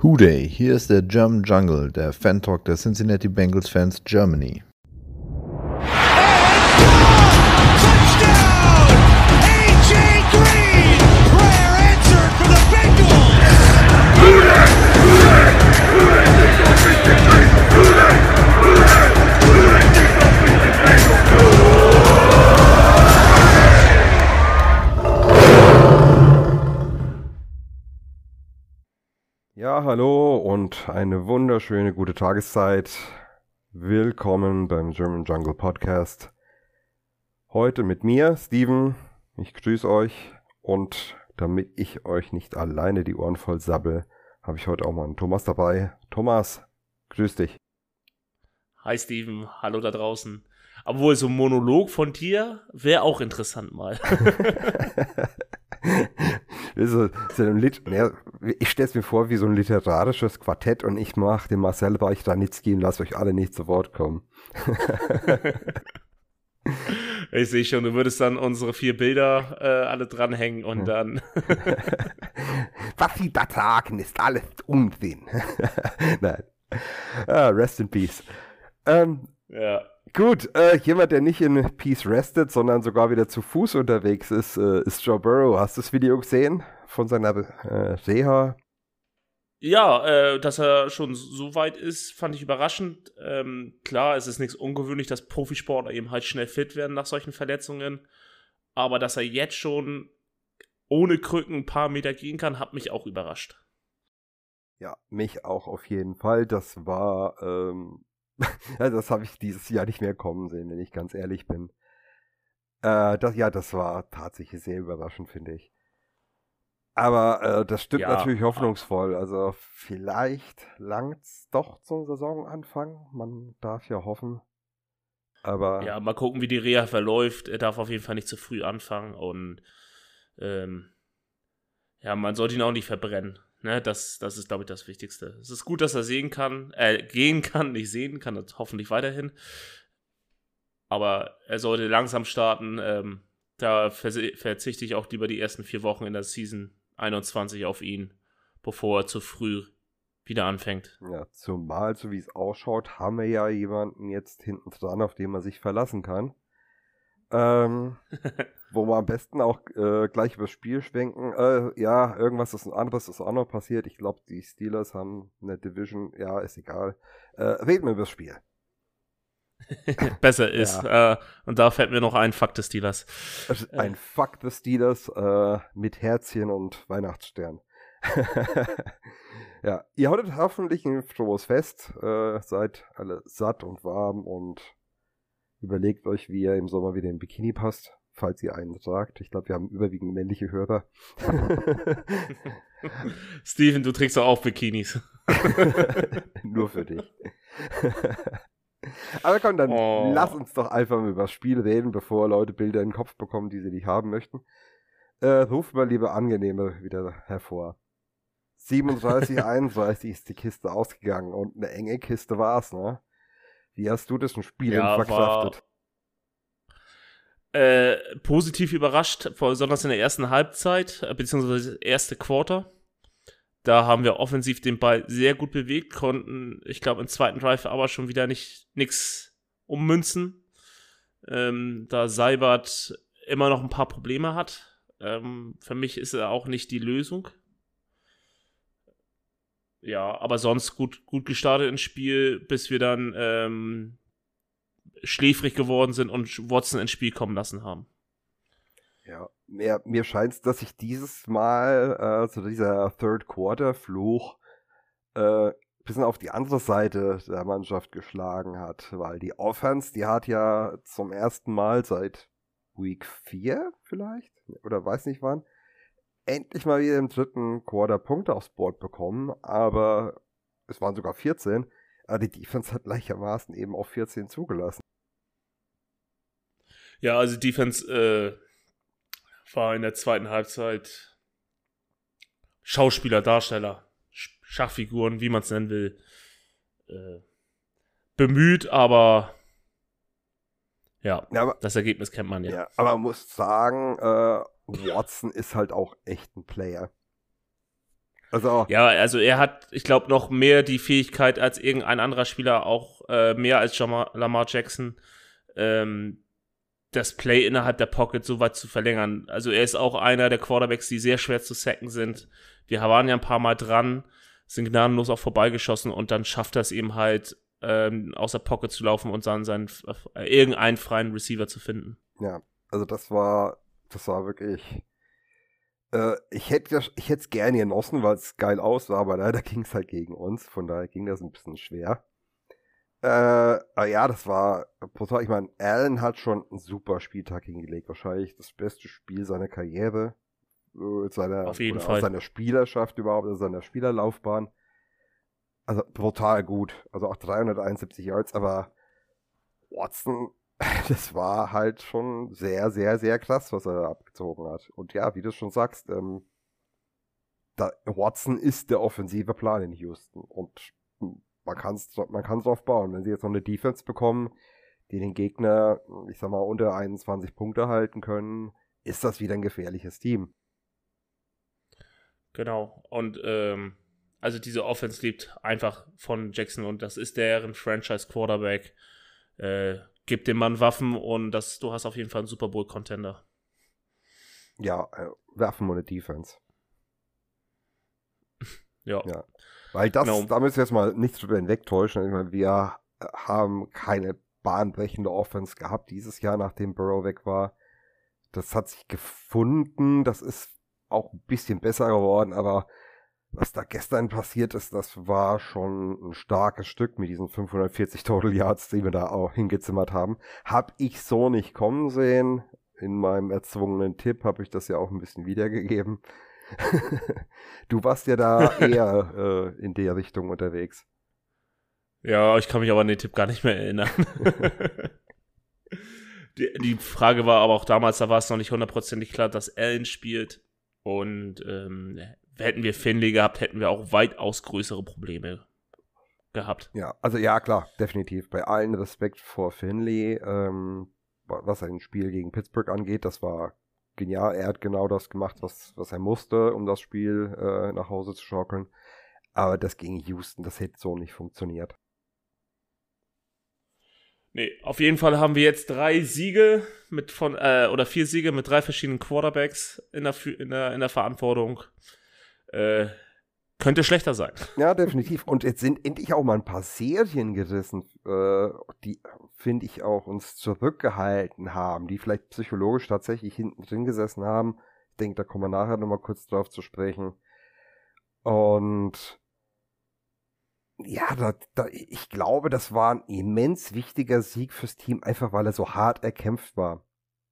Hooday, hier ist der German Jungle, der Fan-Talk der Cincinnati Bengals Fans Germany. Ja, hallo und eine wunderschöne gute Tageszeit. Willkommen beim German Jungle Podcast. Heute mit mir, Steven. Ich grüße euch und damit ich euch nicht alleine die Ohren voll sabbel, habe ich heute auch mal einen Thomas dabei. Thomas, grüß dich. Hi Steven, hallo da draußen. Obwohl so ein Monolog von dir wäre auch interessant mal. so, so ja, ich stelle es mir vor wie so ein literarisches Quartett und ich mache den Marcel Reich-Danitzky und lasse euch alle nicht zu Wort kommen. ich sehe schon, du würdest dann unsere vier Bilder äh, alle dranhängen und dann. Was sie da sagen, ist alles Unsinn. Nein. Ah, rest in peace. Ähm, ja. Gut, äh, jemand, der nicht in Peace restet, sondern sogar wieder zu Fuß unterwegs ist, äh, ist Joe Burrow. Hast du das Video gesehen von seiner äh, Reha? Ja, äh, dass er schon so weit ist, fand ich überraschend. Ähm, klar, es ist nichts ungewöhnlich, dass Profisportler eben halt schnell fit werden nach solchen Verletzungen. Aber dass er jetzt schon ohne Krücken ein paar Meter gehen kann, hat mich auch überrascht. Ja, mich auch auf jeden Fall. Das war ähm, das habe ich dieses Jahr nicht mehr kommen sehen, wenn ich ganz ehrlich bin. Äh, das, ja, das war tatsächlich sehr überraschend, finde ich. Aber äh, das stimmt ja. natürlich hoffnungsvoll. Also vielleicht langt es doch zum Saisonanfang. Man darf ja hoffen. Aber ja, mal gucken, wie die Reha verläuft. Er darf auf jeden Fall nicht zu früh anfangen und ähm, ja, man sollte ihn auch nicht verbrennen. Ne, das, das ist, glaube ich, das Wichtigste. Es ist gut, dass er sehen kann, äh, gehen kann, nicht sehen kann, das hoffentlich weiterhin. Aber er sollte langsam starten. Ähm, da verzichte ich auch lieber die ersten vier Wochen in der Season 21 auf ihn, bevor er zu früh wieder anfängt. Ja, zumal, so wie es ausschaut, haben wir ja jemanden jetzt hinten dran, auf den man sich verlassen kann. Ähm, wo wir am besten auch äh, gleich übers Spiel schwenken. Äh, ja, irgendwas ist ein anderes ist auch noch passiert. Ich glaube, die Steelers haben eine Division. Ja, ist egal. Äh, reden wir übers Spiel. Besser ist. Ja. Äh, und da fällt mir noch ein Fuck des Steelers. Ein Fuck des Steelers äh, mit Herzchen und Weihnachtsstern. ja, ihr hattet hoffentlich ein frohes Fest. Äh, seid alle satt und warm und Überlegt euch, wie ihr im Sommer wieder in Bikini passt, falls ihr einen sagt. Ich glaube, wir haben überwiegend männliche Hörer. Steven, du trägst doch auch Bikinis. Nur für dich. Aber komm, dann oh. lass uns doch einfach mal über das Spiel reden, bevor Leute Bilder in den Kopf bekommen, die sie nicht haben möchten. Äh, ruft mal lieber angenehme wieder hervor. 37, 31 ist die Kiste ausgegangen und eine enge Kiste war's, ne? Wie hast du das ein Spiel ja, verkraftet? War, äh, positiv überrascht, besonders in der ersten Halbzeit, äh, beziehungsweise das erste Quarter. Da haben wir offensiv den Ball sehr gut bewegt, konnten, ich glaube, im zweiten Drive aber schon wieder nicht nichts ummünzen. Ähm, da Seibert immer noch ein paar Probleme hat. Ähm, für mich ist er auch nicht die Lösung ja, aber sonst gut, gut gestartet ins Spiel, bis wir dann ähm, schläfrig geworden sind und Watson ins Spiel kommen lassen haben. Ja, mir, mir scheint es, dass sich dieses Mal äh, so dieser Third Quarter Fluch äh, bisschen auf die andere Seite der Mannschaft geschlagen hat, weil die Offense, die hat ja zum ersten Mal seit Week 4 vielleicht, oder weiß nicht wann, endlich mal wieder im dritten Quarter Punkte aufs Board bekommen, aber es waren sogar 14. Aber die Defense hat gleichermaßen eben auch 14 zugelassen. Ja, also Defense äh, war in der zweiten Halbzeit Schauspieler, Darsteller, Schachfiguren, wie man es nennen will, äh, bemüht, aber ja, ja aber, das Ergebnis kennt man ja. ja aber man muss sagen, äh, Watson ist halt auch echt ein Player. Also, Ja, also er hat, ich glaube, noch mehr die Fähigkeit als irgendein anderer Spieler, auch äh, mehr als Jamar, Lamar Jackson, ähm, das Play innerhalb der Pocket so weit zu verlängern. Also er ist auch einer der Quarterbacks, die sehr schwer zu sacken sind. Wir waren ja ein paar Mal dran, sind gnadenlos auch vorbeigeschossen und dann schafft er es eben halt, ähm, aus der Pocket zu laufen und dann seinen, äh, irgendeinen freien Receiver zu finden. ja, also das war, das war wirklich. Äh, ich hätte ich es gerne genossen, weil es geil aussah, aber leider ging es halt gegen uns. Von daher ging das ein bisschen schwer. Äh, aber ja, das war brutal. Ich meine, Allen hat schon einen super Spieltag hingelegt. Wahrscheinlich das beste Spiel seiner Karriere. Äh, seiner, Auf jeden Fall. Seiner Spielerschaft überhaupt, also seiner Spielerlaufbahn. Also brutal gut. Also auch 371 Yards, aber Watson, das war halt schon sehr, sehr, sehr krass, was er da abgezogen hat. Und ja, wie du schon sagst, ähm, da, Watson ist der offensive Plan in Houston. Und man kann es man kann's drauf bauen. Wenn sie jetzt noch eine Defense bekommen, die den Gegner, ich sag mal, unter 21 Punkte halten können, ist das wieder ein gefährliches Team. Genau. Und ähm, also diese Offense lebt einfach von Jackson und das ist deren Franchise-Quarterback. Äh, gib dem Mann Waffen und das, du hast auf jeden Fall einen Super Bowl-Contender. Ja, äh, wir eine Defense. Ja. Ja. Weil das, Genau. da müssen wir jetzt mal nichts drüber hinwegtäuschen. Ich meine, wir äh, haben keine bahnbrechende Offense gehabt dieses Jahr, nachdem Burrow weg war. Das hat sich gefunden. Das ist auch ein bisschen besser geworden, aber was da gestern passiert ist, das war schon ein starkes Stück mit diesen 540 Total Yards, die wir da auch hingezimmert haben. Hab ich so nicht kommen sehen. In meinem erzwungenen Tipp habe ich das ja auch ein bisschen wiedergegeben. du warst ja da eher äh, in der Richtung unterwegs. Ja, ich kann mich aber an den Tipp gar nicht mehr erinnern. die, die Frage war aber auch damals, da war es noch nicht hundertprozentig klar, dass Allen spielt. Und ähm, hätten wir Finley gehabt, hätten wir auch weitaus größere Probleme gehabt. Ja, also ja, klar, definitiv. Bei allen Respekt vor Finley, ähm, wa- was ein Spiel gegen Pittsburgh angeht, das war genial. Er hat genau das gemacht, was, was er musste, um das Spiel äh, nach Hause zu schaukeln. Aber das gegen Houston, das hätte so nicht funktioniert. Nee, auf jeden Fall haben wir jetzt drei Siege mit von, äh, oder vier Siege mit drei verschiedenen Quarterbacks in der, in der, in der Verantwortung. Äh, könnte schlechter sein. Ja, definitiv. Und jetzt sind endlich auch mal ein paar Serien gerissen, äh, die, finde ich, auch uns zurückgehalten haben, die vielleicht psychologisch tatsächlich hinten drin gesessen haben. Ich denke, da kommen wir nachher nochmal kurz drauf zu sprechen. Und ja, da, da, ich glaube, das war ein immens wichtiger Sieg fürs Team, einfach weil er so hart erkämpft war.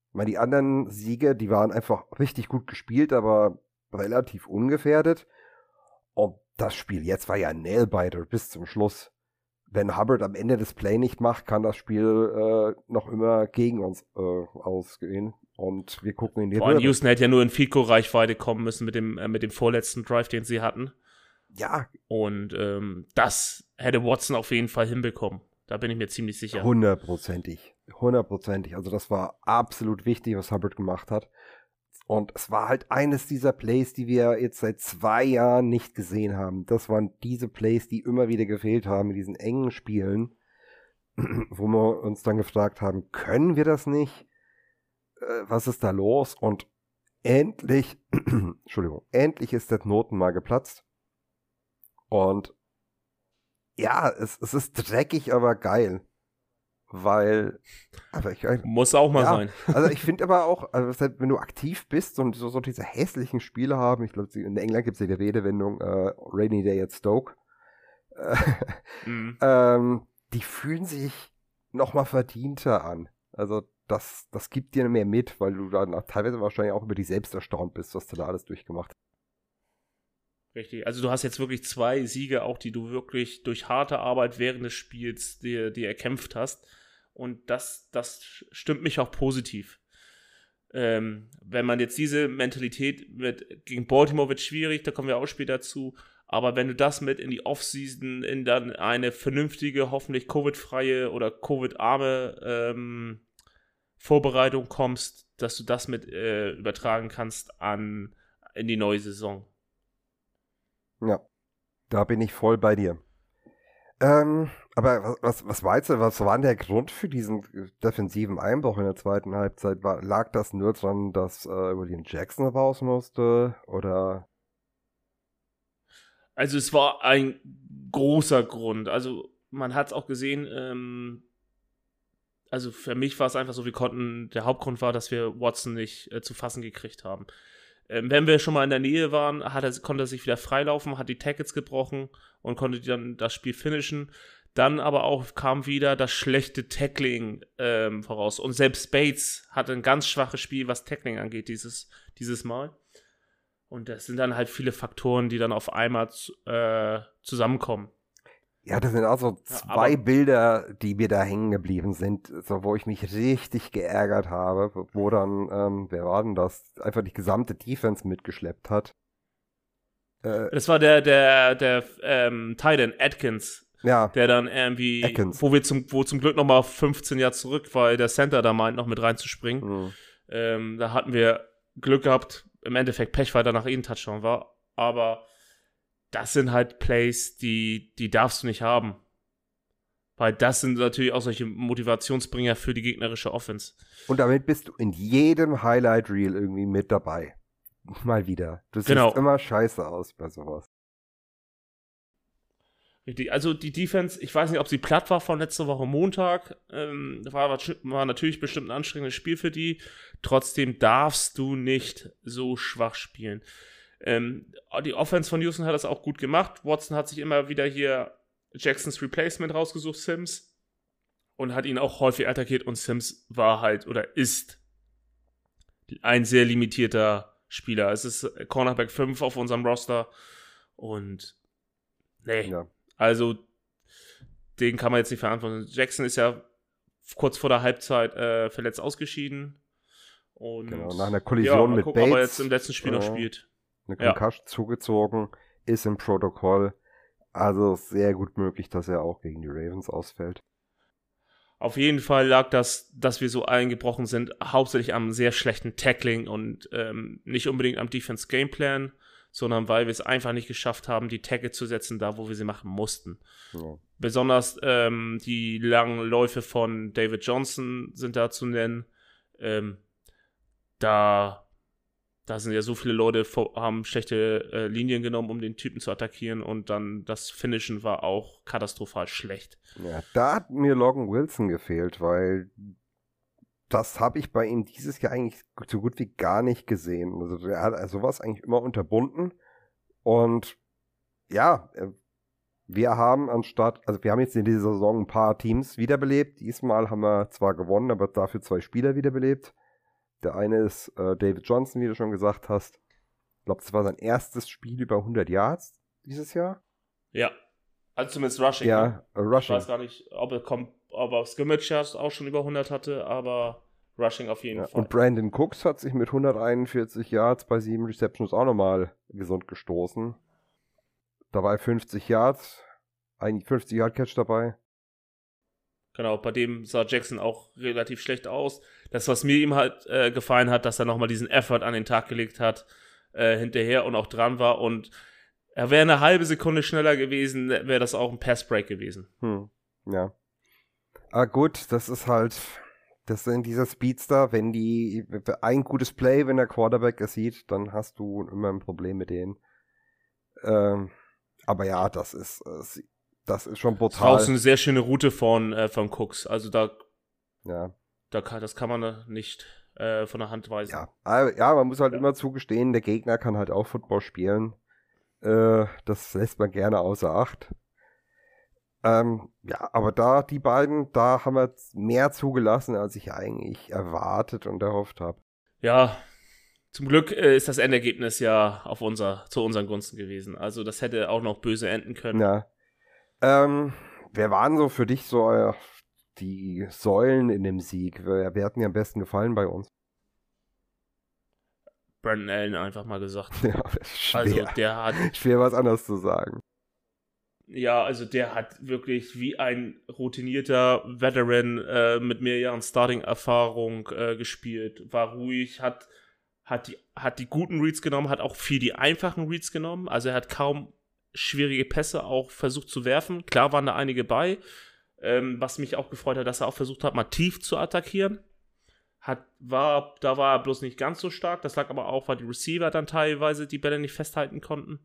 Ich meine, die anderen Siege, die waren einfach richtig gut gespielt, aber relativ ungefährdet. Und das Spiel jetzt war ja ein Nailbiter bis zum Schluss. Wenn Hubbard am Ende das Play nicht macht, kann das Spiel äh, noch immer gegen uns äh, ausgehen. Und wir gucken in die Vor allem. Houston hätte ja nur in Fico-Reichweite kommen müssen mit dem, äh, mit dem vorletzten Drive, den sie hatten. Ja, Und ähm, das hätte Watson auf jeden Fall hinbekommen. Da bin ich mir ziemlich sicher. hundertprozentig. Hundertprozentig. Also das war absolut wichtig, was Hubbard gemacht hat. Und es war halt eines dieser Plays, die wir jetzt seit zwei Jahren nicht gesehen haben. Das waren diese Plays, die immer wieder gefehlt haben in diesen engen Spielen, wo wir uns dann gefragt haben, können wir das nicht? Äh, was ist da los? Und endlich, Entschuldigung, endlich ist der Knoten mal geplatzt. Und ja, es, es ist dreckig, aber geil. Weil, aber ich, Muss auch mal Ja. sein. also ich finde aber auch, also selbst wenn du aktiv bist und so, so diese hässlichen Spiele haben, ich glaube, in England gibt es ja die Redewendung äh, Rainy Day at Stoke, äh, Mhm. ähm, die fühlen sich nochmal verdienter an. Also das, das gibt dir mehr mit, weil du dann auch teilweise wahrscheinlich auch über dich selbst erstaunt bist, was du da alles durchgemacht hast. Richtig. Also du hast jetzt wirklich zwei Siege, auch die du wirklich durch harte Arbeit während des Spiels dir, dir erkämpft hast. Und das, das stimmt mich auch positiv. Ähm, wenn man jetzt diese Mentalität mit gegen Baltimore wird schwierig, da kommen wir auch später dazu. Aber wenn du das mit in die Offseason, in dann eine vernünftige, hoffentlich Covid-freie oder Covid-arme ähm, Vorbereitung kommst, dass du das mit äh, übertragen kannst an in die neue Saison. Ja, da bin ich voll bei dir. Ähm, aber was, was meinst du, was war der Grund für diesen defensiven Einbruch in der zweiten Halbzeit? War, lag das nur daran, dass äh, William Jackson raus musste? Oder? Also es war ein großer Grund. Also man hat es auch gesehen, ähm, also für mich war es einfach so, wir konnten, der Hauptgrund war, dass wir Watson nicht äh, zu fassen gekriegt haben. Ähm, wenn wir schon mal in der Nähe waren, er, konnte er sich wieder freilaufen, hat die Tackets gebrochen und konnte dann das Spiel finishen. Dann aber auch kam wieder das schlechte Tackling ähm, voraus. Und selbst Bates hatte ein ganz schwaches Spiel, was Tackling angeht, dieses, dieses Mal. Und das sind dann halt viele Faktoren, die dann auf einmal äh, zusammenkommen. Ja, das sind auch so zwei ja, Bilder, die mir da hängen geblieben sind, so, wo ich mich richtig geärgert habe, wo dann, ähm, wer war denn das, einfach die gesamte Defense mitgeschleppt hat. Äh, das war der, der, der ähm, Titan Atkins. Ja. Der dann irgendwie, Atkins. wo wir zum, wo zum Glück nochmal 15 Jahre zurück, weil der Center da meint, noch mit reinzuspringen. Mhm. Ähm, da hatten wir Glück gehabt, im Endeffekt Pech, weil danach eh ein Touchdown war. Aber das sind halt Plays, die, die darfst du nicht haben. Weil das sind natürlich auch solche Motivationsbringer für die gegnerische Offense. Und damit bist du in jedem Highlight Reel irgendwie mit dabei. Mal wieder. Du siehst genau. immer scheiße aus bei sowas. Richtig, also die Defense, ich weiß nicht, ob sie platt war von letzter Woche Montag. Ähm, war, war natürlich bestimmt ein anstrengendes Spiel für die. Trotzdem darfst du nicht so schwach spielen. Ähm, die Offense von Houston hat das auch gut gemacht. Watson hat sich immer wieder hier Jacksons Replacement rausgesucht, Sims. Und hat ihn auch häufig attackiert. Und Sims war halt oder ist ein sehr limitierter Spieler. Es ist Cornerback 5 auf unserem Roster. Und nee. Ja. Also, den kann man jetzt nicht verantworten. Jackson ist ja kurz vor der Halbzeit äh, verletzt ausgeschieden. Und genau, nach einer Kollision ja, mit gucken, Bates. ob er jetzt im letzten Spiel noch spielt eine Concussion ja. zugezogen, ist im Protokoll. Also sehr gut möglich, dass er auch gegen die Ravens ausfällt. Auf jeden Fall lag das, dass wir so eingebrochen sind, hauptsächlich am sehr schlechten Tackling und ähm, nicht unbedingt am Defense Gameplan, sondern weil wir es einfach nicht geschafft haben, die Tackle zu setzen, da wo wir sie machen mussten. Ja. Besonders ähm, die langen Läufe von David Johnson sind da zu nennen. Ähm, da da sind ja so viele Leute, haben schlechte äh, Linien genommen, um den Typen zu attackieren und dann das Finishen war auch katastrophal schlecht. Ja, da hat mir Logan Wilson gefehlt, weil das habe ich bei ihm dieses Jahr eigentlich so gut wie gar nicht gesehen. Also er hat sowas eigentlich immer unterbunden und ja, äh, wir haben anstatt, also wir haben jetzt in dieser Saison ein paar Teams wiederbelebt. Diesmal haben wir zwar gewonnen, aber dafür zwei Spieler wiederbelebt. Der eine ist äh, David Johnson, wie du schon gesagt hast. Ich glaube, das war sein erstes Spiel über 100 Yards dieses Jahr. Ja, also zumindest Rushing. Ja, ne? Rushing. Ich weiß gar nicht, ob er, kommt, ob er Scrimmage Yards auch schon über 100 hatte, aber Rushing auf jeden ja, Fall. Und Brandon Cooks hat sich mit 141 Yards bei sieben Receptions auch nochmal gesund gestoßen. Da war 50 Yards, eigentlich 50 Yard Catch dabei. Genau, bei dem sah Jackson auch relativ schlecht aus. Das, was mir ihm halt äh, gefallen hat, dass er nochmal diesen Effort an den Tag gelegt hat, äh, hinterher und auch dran war. Und er wäre eine halbe Sekunde schneller gewesen, wäre das auch ein Passbreak gewesen. Hm. Ja. Ah, gut, das ist halt, das sind dieser Speedster, wenn die, ein gutes Play, wenn der Quarterback es sieht, dann hast du immer ein Problem mit denen. Ähm, aber ja, das ist, das ist schon brutal. Das ist eine sehr schöne Route von, äh, von Cooks. Also da, ja. da kann, das kann man nicht äh, von der Hand weisen. Ja, ja man muss halt ja. immer zugestehen, der Gegner kann halt auch Football spielen. Äh, das lässt man gerne außer Acht. Ähm, ja, aber da, die beiden, da haben wir mehr zugelassen, als ich eigentlich erwartet und erhofft habe. Ja, zum Glück äh, ist das Endergebnis ja auf unser, zu unseren Gunsten gewesen. Also das hätte auch noch böse enden können. Ja. Ähm, wer waren so für dich so äh, die Säulen in dem Sieg? Wer, wer hat mir am besten gefallen bei uns? Brandon Allen einfach mal gesagt. Ja, schwer. Also der hat. Schwer was anderes zu sagen. Ja, also der hat wirklich wie ein routinierter Veteran äh, mit mehr Jahren Starting-Erfahrung äh, gespielt. War ruhig, hat, hat, die, hat die guten Reads genommen, hat auch viel die einfachen Reads genommen. Also er hat kaum schwierige Pässe auch versucht zu werfen. Klar waren da einige bei. Ähm, was mich auch gefreut hat, dass er auch versucht hat, mal tief zu attackieren. Hat, war, da war er bloß nicht ganz so stark. Das lag aber auch, weil die Receiver dann teilweise die Bälle nicht festhalten konnten.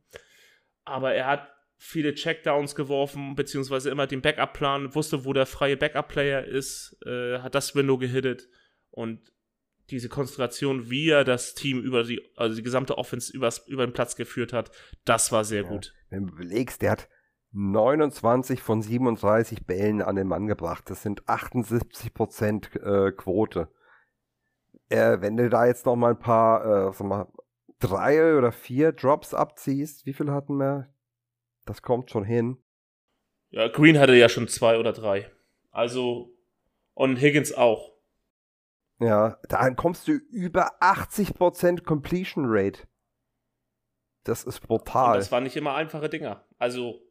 Aber er hat viele Checkdowns geworfen, beziehungsweise immer den Backup-Plan, wusste, wo der freie Backup-Player ist, äh, hat das Window gehittet und diese Konzentration, wie er das Team über die, also die gesamte Offense übers, über den Platz geführt hat, das war sehr ja. gut. Wenn du überlegst, der hat 29 von 37 Bällen an den Mann gebracht. Das sind 78 Prozent äh, Quote. Äh, wenn du da jetzt noch mal ein paar, äh, sag mal, drei oder vier Drops abziehst, wie viel hatten wir? Das kommt schon hin. Ja, Green hatte ja schon zwei oder drei. Also, und Higgins auch. Ja, dann kommst du über 80% Completion Rate. Das ist brutal. Und das waren nicht immer einfache Dinger. Also,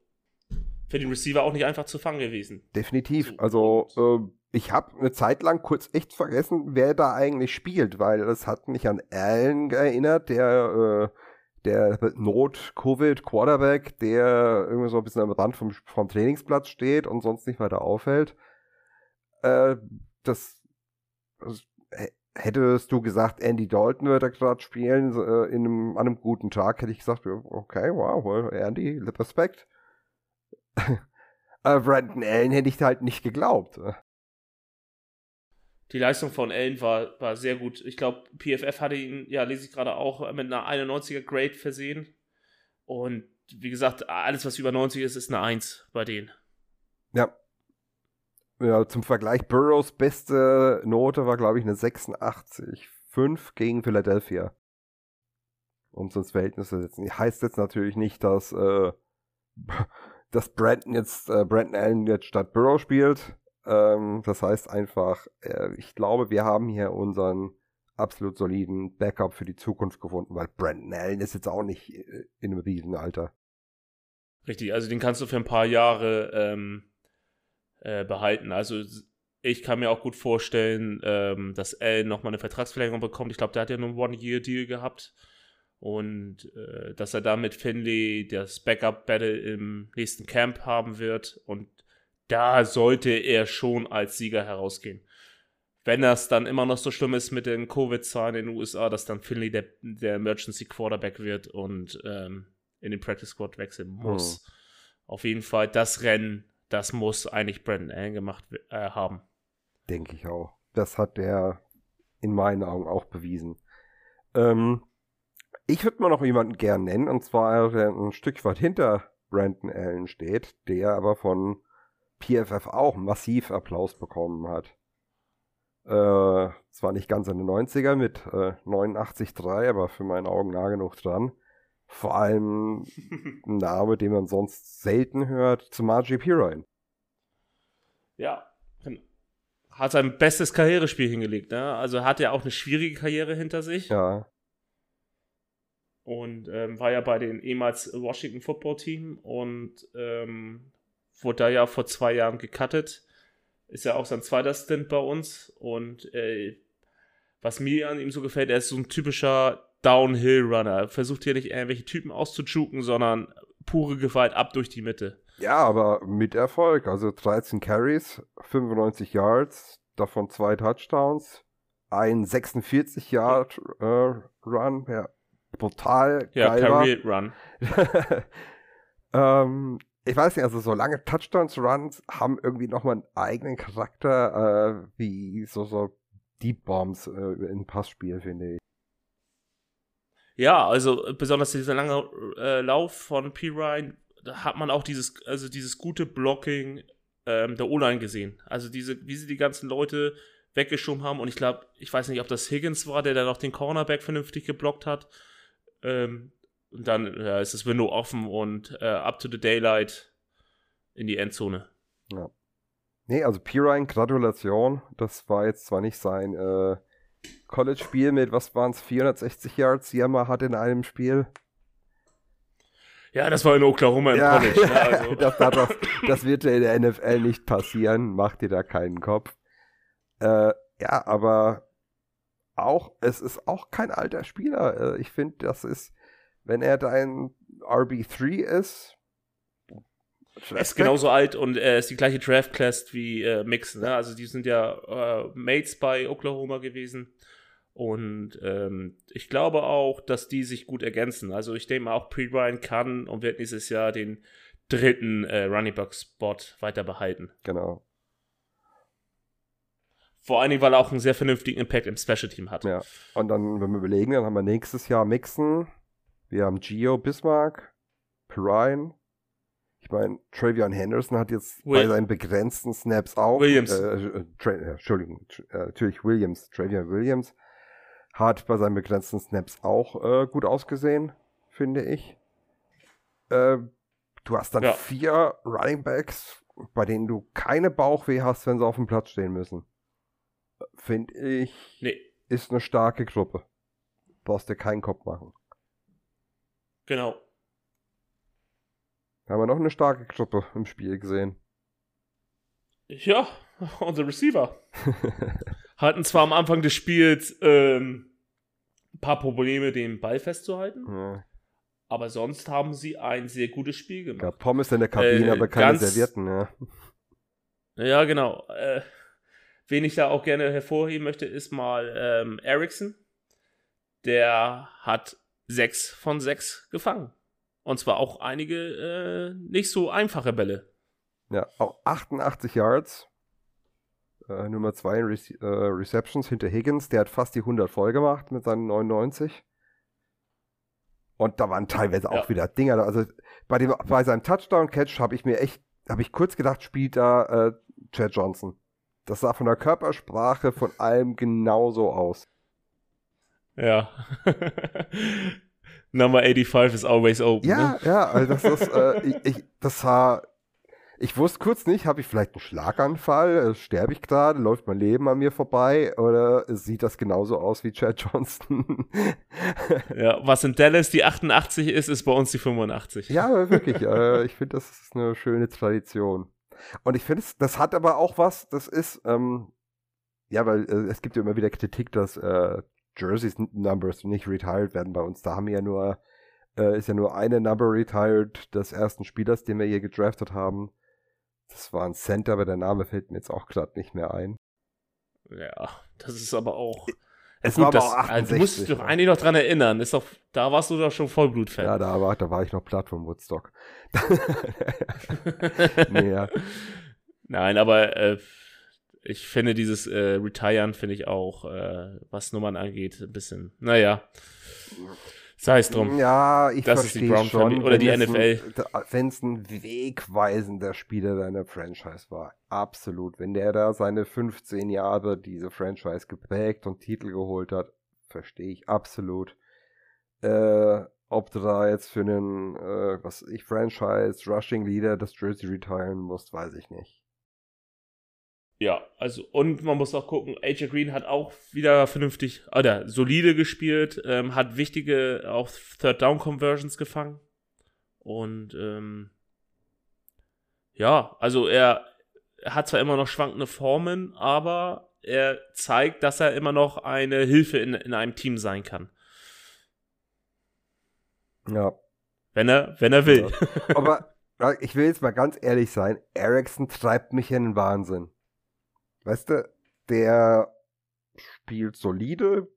für den Receiver auch nicht einfach zu fangen gewesen. Definitiv. Also, äh, ich habe eine Zeit lang kurz echt vergessen, wer da eigentlich spielt, weil es hat mich an Allen erinnert, der äh, der Not-Covid-Quarterback, der irgendwie so ein bisschen am Rand vom, vom Trainingsplatz steht und sonst nicht weiter auffällt. Äh, das, das, hättest du gesagt, Andy Dalton wird da gerade spielen äh, in einem, an einem guten Tag, hätte ich gesagt, okay, wow, well, Andy, Respekt. äh, Brandon Allen hätte ich halt nicht geglaubt die Leistung von Allen war, war sehr gut. Ich glaube, PFF hatte ihn, ja, lese ich gerade auch, mit einer 91er Grade versehen. Und wie gesagt, alles, was über 90 ist, ist eine 1 bei denen. Ja. Ja, zum Vergleich, Burrows beste Note war, glaube ich, eine 86,5 gegen Philadelphia. Um es ins Verhältnis zu setzen. Heißt jetzt natürlich nicht, dass, äh, dass Brandon jetzt, äh, Brandon Allen jetzt statt Burrow spielt. Ähm, das heißt einfach, äh, ich glaube, wir haben hier unseren absolut soliden Backup für die Zukunft gefunden, weil Brandon Allen ist jetzt auch nicht äh, in einem Riesenalter. Richtig, also den kannst du für ein paar Jahre ähm, äh, behalten. Also ich kann mir auch gut vorstellen, ähm, dass Allen nochmal eine Vertragsverlängerung bekommt. Ich glaube, der hat ja nur einen One-Year-Deal gehabt. Und äh, dass er damit Finley das Backup-Battle im nächsten Camp haben wird und da sollte er schon als Sieger herausgehen. Wenn das dann immer noch so schlimm ist mit den Covid-Zahlen in den USA, dass dann Finley der, der Emergency Quarterback wird und ähm, in den Practice Squad wechseln muss. Oh. Auf jeden Fall, das Rennen, das muss eigentlich Brandon Allen gemacht äh, haben. Denke ich auch. Das hat er in meinen Augen auch bewiesen. Ähm, ich würde mal noch jemanden gern nennen, und zwar der ein Stück weit hinter Brandon Allen steht, der aber von PFF auch massiv Applaus bekommen hat. Äh, zwar nicht ganz in den 90er mit äh, 89,3, aber für meinen Augen nah genug dran. Vor allem ein Name, den man sonst selten hört, zu Margie Pirine. Ja, hat sein bestes Karrierespiel hingelegt. Ne? Also hat er auch eine schwierige Karriere hinter sich. Ja. Und ähm, war ja bei den ehemals Washington Football Team und ähm, wurde da ja vor zwei Jahren gecuttet. Ist ja auch sein zweiter Stint bei uns. Und äh, was mir an ihm so gefällt, er ist so ein typischer Downhill-Runner. Er versucht hier nicht irgendwelche Typen auszujuken, sondern pure Gewalt ab durch die Mitte. Ja, aber mit Erfolg. Also 13 Carries, 95 Yards, davon zwei Touchdowns, ein 46 Yard äh, Run, ja, brutal ja, Carry Run. ähm, ich weiß nicht, also so lange Touchdowns-Runs haben irgendwie nochmal einen eigenen Charakter, äh, wie so, so Deep Bombs äh, in Passspiel, finde ich. Ja, also besonders dieser lange äh, Lauf von P. Ryan, da hat man auch dieses, also dieses gute Blocking ähm, der O-Line gesehen. Also diese, wie sie die ganzen Leute weggeschoben haben und ich glaube, ich weiß nicht, ob das Higgins war, der dann auch den Cornerback vernünftig geblockt hat. Ähm, und dann ja, ist das Window offen und äh, up to the daylight in die Endzone. Ja. Nee, also Pirine, Gratulation. Das war jetzt zwar nicht sein äh, College-Spiel mit, was waren es, 460 Yards, die er mal hat in einem Spiel. Ja, das war in Oklahoma im ja, College. Ne? Also. das, das, das, wird in der NFL nicht passieren. Mach dir da keinen Kopf. Äh, ja, aber auch, es ist auch kein alter Spieler. Äh, ich finde, das ist wenn er dein RB3 ist, Er ist genauso alt und er ist die gleiche Draft Class wie äh, Mixon. Ne? Also die sind ja äh, Mates bei Oklahoma gewesen. Und ähm, ich glaube auch, dass die sich gut ergänzen. Also ich denke mal, auch Pre Ryan kann und wird nächstes Jahr den dritten äh, Running Back Spot weiter behalten. Genau. Vor allen Dingen, weil er auch einen sehr vernünftigen Impact im Special Team hat. Ja. Und dann, wenn wir überlegen, dann haben wir nächstes Jahr Mixon, wir haben Gio Bismarck, Perrine. Ich meine, Travion Henderson hat jetzt Will bei seinen begrenzten Snaps auch. Williams. Äh, äh, äh, Entschuldigung, äh, natürlich Williams, Travion Williams hat bei seinen begrenzten Snaps auch äh, gut ausgesehen, finde ich. Äh, du hast dann Ja. vier Running Backs, bei denen du keine Bauchweh hast, wenn sie auf dem Platz stehen müssen. Finde ich, Nee, ist eine starke Gruppe. Brauchst dir keinen Kopf machen. genau. Haben wir noch eine starke Gruppe im Spiel gesehen. Ja, unsere Receiver hatten zwar am Anfang des Spiels ähm, ein paar Probleme, den Ball festzuhalten, ja. aber sonst haben sie ein sehr gutes Spiel gemacht. Pommes in der Kabine, Äh, aber keine ganz- Servietten, ja. Ja, genau. Äh, wen ich da auch gerne hervorheben möchte, ist mal ähm, Ericsson. Der hat sechs von sechs gefangen. Und zwar auch einige äh, nicht so einfache Bälle. Ja, auch 88 Yards. Äh, Nummer 2 in Rece äh, Receptions hinter Higgins. Der hat fast die 100 voll gemacht mit seinen 99. Und da waren teilweise auch Ja. wieder Dinger. Also bei, dem, bei seinem Touchdown-Catch habe ich mir echt, habe ich kurz gedacht, spielt da äh, Chad Johnson. Das sah von der Körpersprache, von allem genauso aus. Ja. Number 85 is always open. Ja, Ne? ja, also das ist, äh, ich, ich, das war, ich wusste kurz nicht, habe ich vielleicht einen Schlaganfall, äh, sterbe ich gerade, läuft mein Leben an mir vorbei oder sieht das genauso aus wie Chad Johnston? Ja, was in Dallas die 88 ist, ist bei uns die 85. ja, wirklich, äh, ich finde, das ist eine schöne Tradition. Und ich finde, es- das hat aber auch was, das ist, ähm, ja, weil äh, es gibt ja immer wieder Kritik, dass äh, Jerseys Numbers nicht retired werden bei uns. Da haben wir ja nur, äh, ist ja nur eine Number retired des ersten Spielers, den wir hier gedraftet haben. Das war ein Center, aber der Name fällt mir jetzt auch gerade nicht mehr ein. Ja, das ist aber auch. Es Gut, war aber das, auch also, du musst dich 68. doch eigentlich noch dran erinnern. Ist doch, da warst du doch schon Vollblutfan. Ja, da war, da war ich noch platt vom Woodstock. nee, ja. Nein, aber äh, ich finde dieses äh, Retiren finde ich auch, äh, was Nummern angeht, ein bisschen, naja. Sei es drum. Ja, ich Das ist die verstehe Brown schon. Family- oder die wenn es NFL. Ein, wenn es ein wegweisender Spieler deiner Franchise war. Absolut. Wenn der da seine 15 Jahre diese Franchise geprägt und Titel geholt hat, verstehe ich absolut. Äh, ob du da jetzt für einen, äh, was ich, Franchise, Rushing Leader das Jersey retiren musst, weiß ich nicht. Ja, also, und man muss auch gucken, AJ Green hat auch wieder vernünftig, oder solide gespielt, ähm, hat wichtige auch Third Down Conversions gefangen. Und ähm, ja, also er, hat zwar immer noch schwankende Formen, aber er zeigt, dass er immer noch eine Hilfe in, in einem Team sein kann. Ja. Wenn er, wenn er will. Aber ja, ich will jetzt mal ganz ehrlich sein, Ericsson treibt mich in den Wahnsinn. Weißt du, der spielt solide,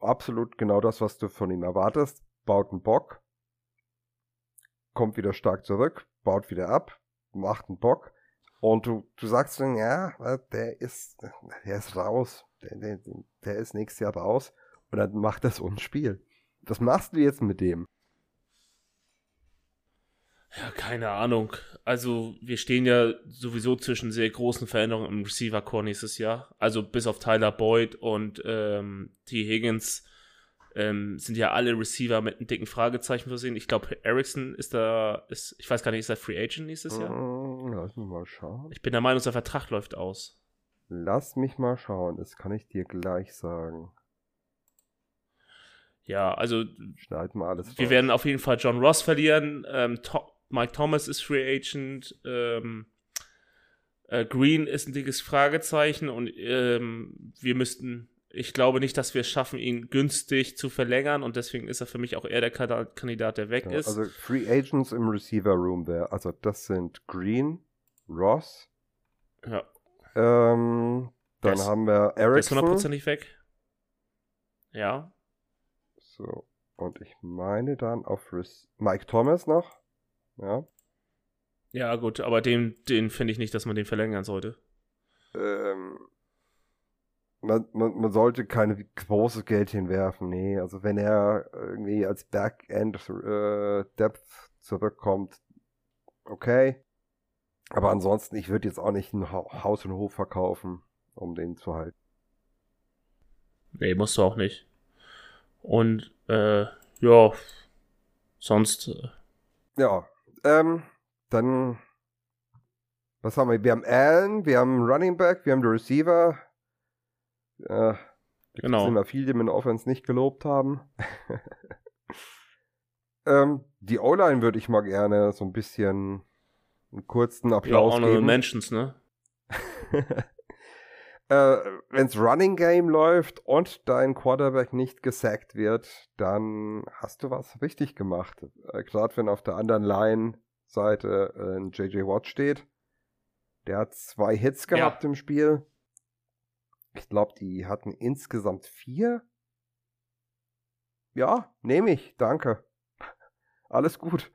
absolut genau das, was du von ihm erwartest, baut einen Bock, kommt wieder stark zurück, baut wieder ab, macht einen Bock. Und du, du sagst dann, ja, der ist, der ist raus, der, der, der ist nächstes Jahr raus. Und dann macht das uns Spiel. Was machst du jetzt mit dem? Ja, keine Ahnung. Also, wir stehen ja sowieso zwischen sehr großen Veränderungen im Receiver-Core nächstes Jahr. Also, bis auf Tyler Boyd und ähm, T. Higgins ähm, sind ja alle Receiver mit einem dicken Fragezeichen versehen. Ich glaube, Ericsson ist da, ist, ich weiß gar nicht, ist er Free Agent nächstes Jahr? Mm, Lass mich mal schauen. Ich bin der Meinung, sein Vertrag läuft aus. Lass mich mal schauen, das kann ich dir gleich sagen. Ja, also, Schneid mal alles wir raus. werden auf jeden Fall John Ross verlieren. Ähm, Mike Thomas ist Free Agent. Ähm, äh, Green ist ein dickes Fragezeichen und ähm, wir müssten ich glaube nicht, dass wir es schaffen, ihn günstig zu verlängern und deswegen ist er für mich auch eher der Kandidat, der weg Ja, ist. also Free Agents im Receiver Room wäre, also das sind Green, Ross, ja, ähm, dann ist- haben wir der ist Erickson. hundertprozentig weg. Ja, So, und ich meine dann auf Rec Mike Thomas noch. Ja. ja gut, aber den, den finde ich nicht, dass man den verlängern sollte. Ähm, man, man, man sollte keine großes Geld hinwerfen, nee. Also wenn er irgendwie als Backend äh, Depth zurückkommt, okay. Aber ansonsten, ich würde jetzt auch nicht ein Ha- Haus und Hof verkaufen, um den zu halten. Nee, musst du auch nicht. Und, äh, ja, sonst, äh, Ja, ähm, dann, was haben wir? Wir haben Allen, wir haben Running Back, wir haben den Receiver. Äh, Genau. Sind wir viele, die mit der Offense nicht gelobt haben. ähm, die O-Line würde ich mal gerne so ein bisschen einen kurzen ja, Applaus Honorable geben. Mentions, ne? äh, Wenns Running Game läuft und dein Quarterback nicht gesackt wird, dann hast du was richtig gemacht. Äh, Gerade wenn auf der anderen Line-Seite äh, ein JJ Watt steht. Der hat zwei Hits Ja. gehabt im Spiel. Ich glaube, die hatten insgesamt vier. Ja, nehme ich. Danke. Alles gut.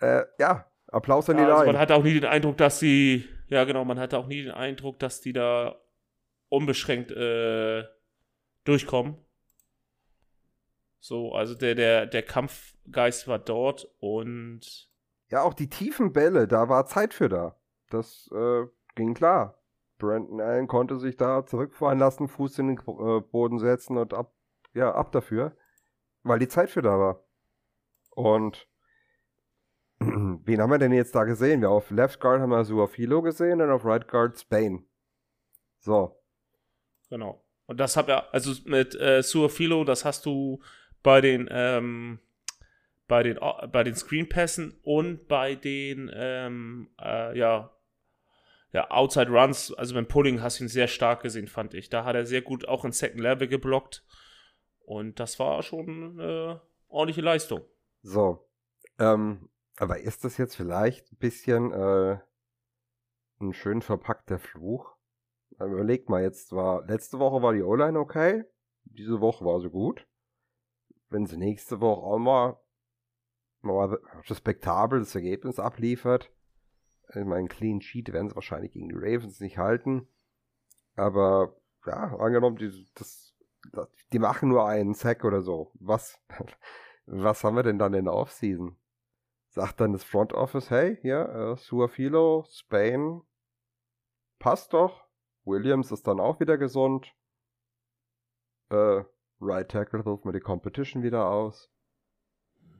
Äh, ja, Applaus an die Ja, also Line. man hatte auch nie den Eindruck, dass sie, ja genau, man hatte auch nie den Eindruck, dass die da unbeschränkt äh, durchkommen. So, also der, der, der Kampfgeist war dort und Ja, auch die tiefen Bälle, da war Zeit für da. Das äh, ging klar. Brandon Allen konnte sich da zurückfallen lassen, Fuß in den äh, Boden setzen und ab, ja, ab dafür, weil die Zeit für da war. Und wen haben wir denn jetzt da gesehen? Wir auf Left Guard haben wir Suafilo gesehen und auf Right Guard Spain. So. Genau. Und das hab ja, also mit äh, Suafilo, das hast du bei den, ähm, bei den, äh, bei den Screenpässen und bei den, ähm, äh, ja, ja, Outside Runs, also beim Pulling hast du ihn sehr stark gesehen, fand ich. Da hat er sehr gut auch in Second Level geblockt. Und das war schon eine ordentliche Leistung. So. Ähm, aber ist das jetzt vielleicht ein bisschen äh, ein schön verpackter Fluch? Überlegt mal, jetzt war, letzte Woche war die O-Line okay, diese Woche war sie gut. Wenn sie nächste Woche auch mal, mal respektables Ergebnis abliefert, ich meine, Clean Sheet werden sie wahrscheinlich gegen die Ravens nicht halten. Aber ja, angenommen, die, das, das, die machen nur einen Sack oder so. Was, was haben wir denn dann in der Offseason? Sagt dann das Front Office, hey, hier, äh, Suafilo, Spain, passt doch. Williams ist dann auch wieder gesund. Äh, Right Tackle ruft mir die Competition wieder aus.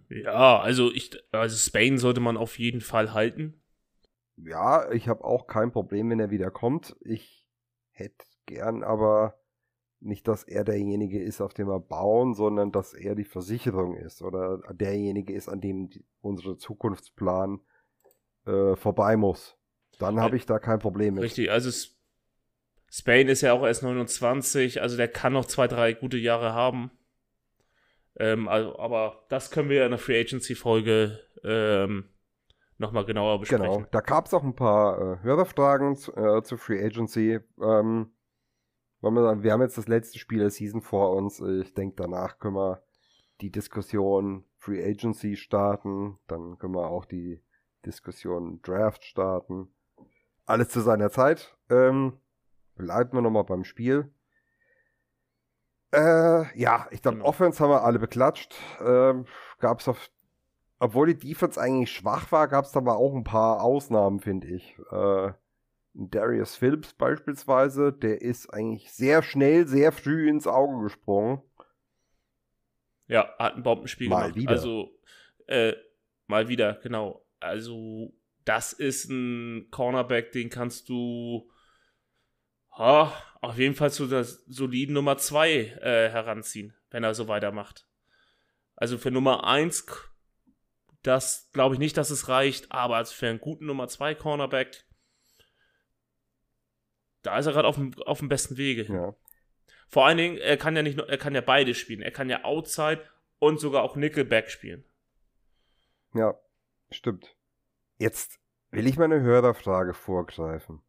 Ja, also ich, also Spain sollte man auf jeden Fall halten. Ja, ich habe auch kein Problem, wenn er wieder kommt. Ich hätte gern aber nicht, dass er derjenige ist, auf dem wir bauen, sondern dass er die Versicherung ist oder derjenige ist, an dem die, unser Zukunftsplan äh, vorbei muss. Dann habe ich da kein Problem mit. Richtig, also Spain ist ja auch erst 29, also der kann noch zwei, drei gute Jahre haben. Ähm, also, aber das können wir in der Free Agency Folge ähm, nochmal genauer besprechen. Genau, da gab es auch ein paar äh, Hörerfragen zu, äh, zu Free Agency. Ähm, wir haben jetzt das letzte Spiel der Season vor uns. Ich denke, danach können wir die Diskussion Free Agency starten. Dann können wir auch die Diskussion Draft starten. Alles zu seiner Zeit. Ähm, bleiben wir nochmal beim Spiel. Äh, ja, ich glaube, Genau. Offense haben wir alle beklatscht. Ähm, gab es auf obwohl die Defense eigentlich schwach war, gab es aber auch ein paar Ausnahmen, finde ich. Äh, Darius Phillips beispielsweise, der ist eigentlich sehr schnell, sehr früh ins Auge gesprungen. Ja, hat ein Bombenspiel Mal gemacht. wieder. Also, äh, mal wieder, genau. Also, das ist ein Cornerback, den kannst du ha, auf jeden Fall zu der soliden Nummer 2 äh, heranziehen, wenn er so weitermacht. Also für Nummer 1, das glaube ich nicht, dass es reicht, aber als für einen guten Nummer 2 Cornerback, da ist er gerade auf dem, auf dem besten Wege. Ja. Vor allen Dingen, er kann ja nicht nur, er kann ja beide spielen. Er kann ja Outside und sogar auch Nickelback spielen. Ja, stimmt. Jetzt will ich meine Hörerfrage vorgreifen.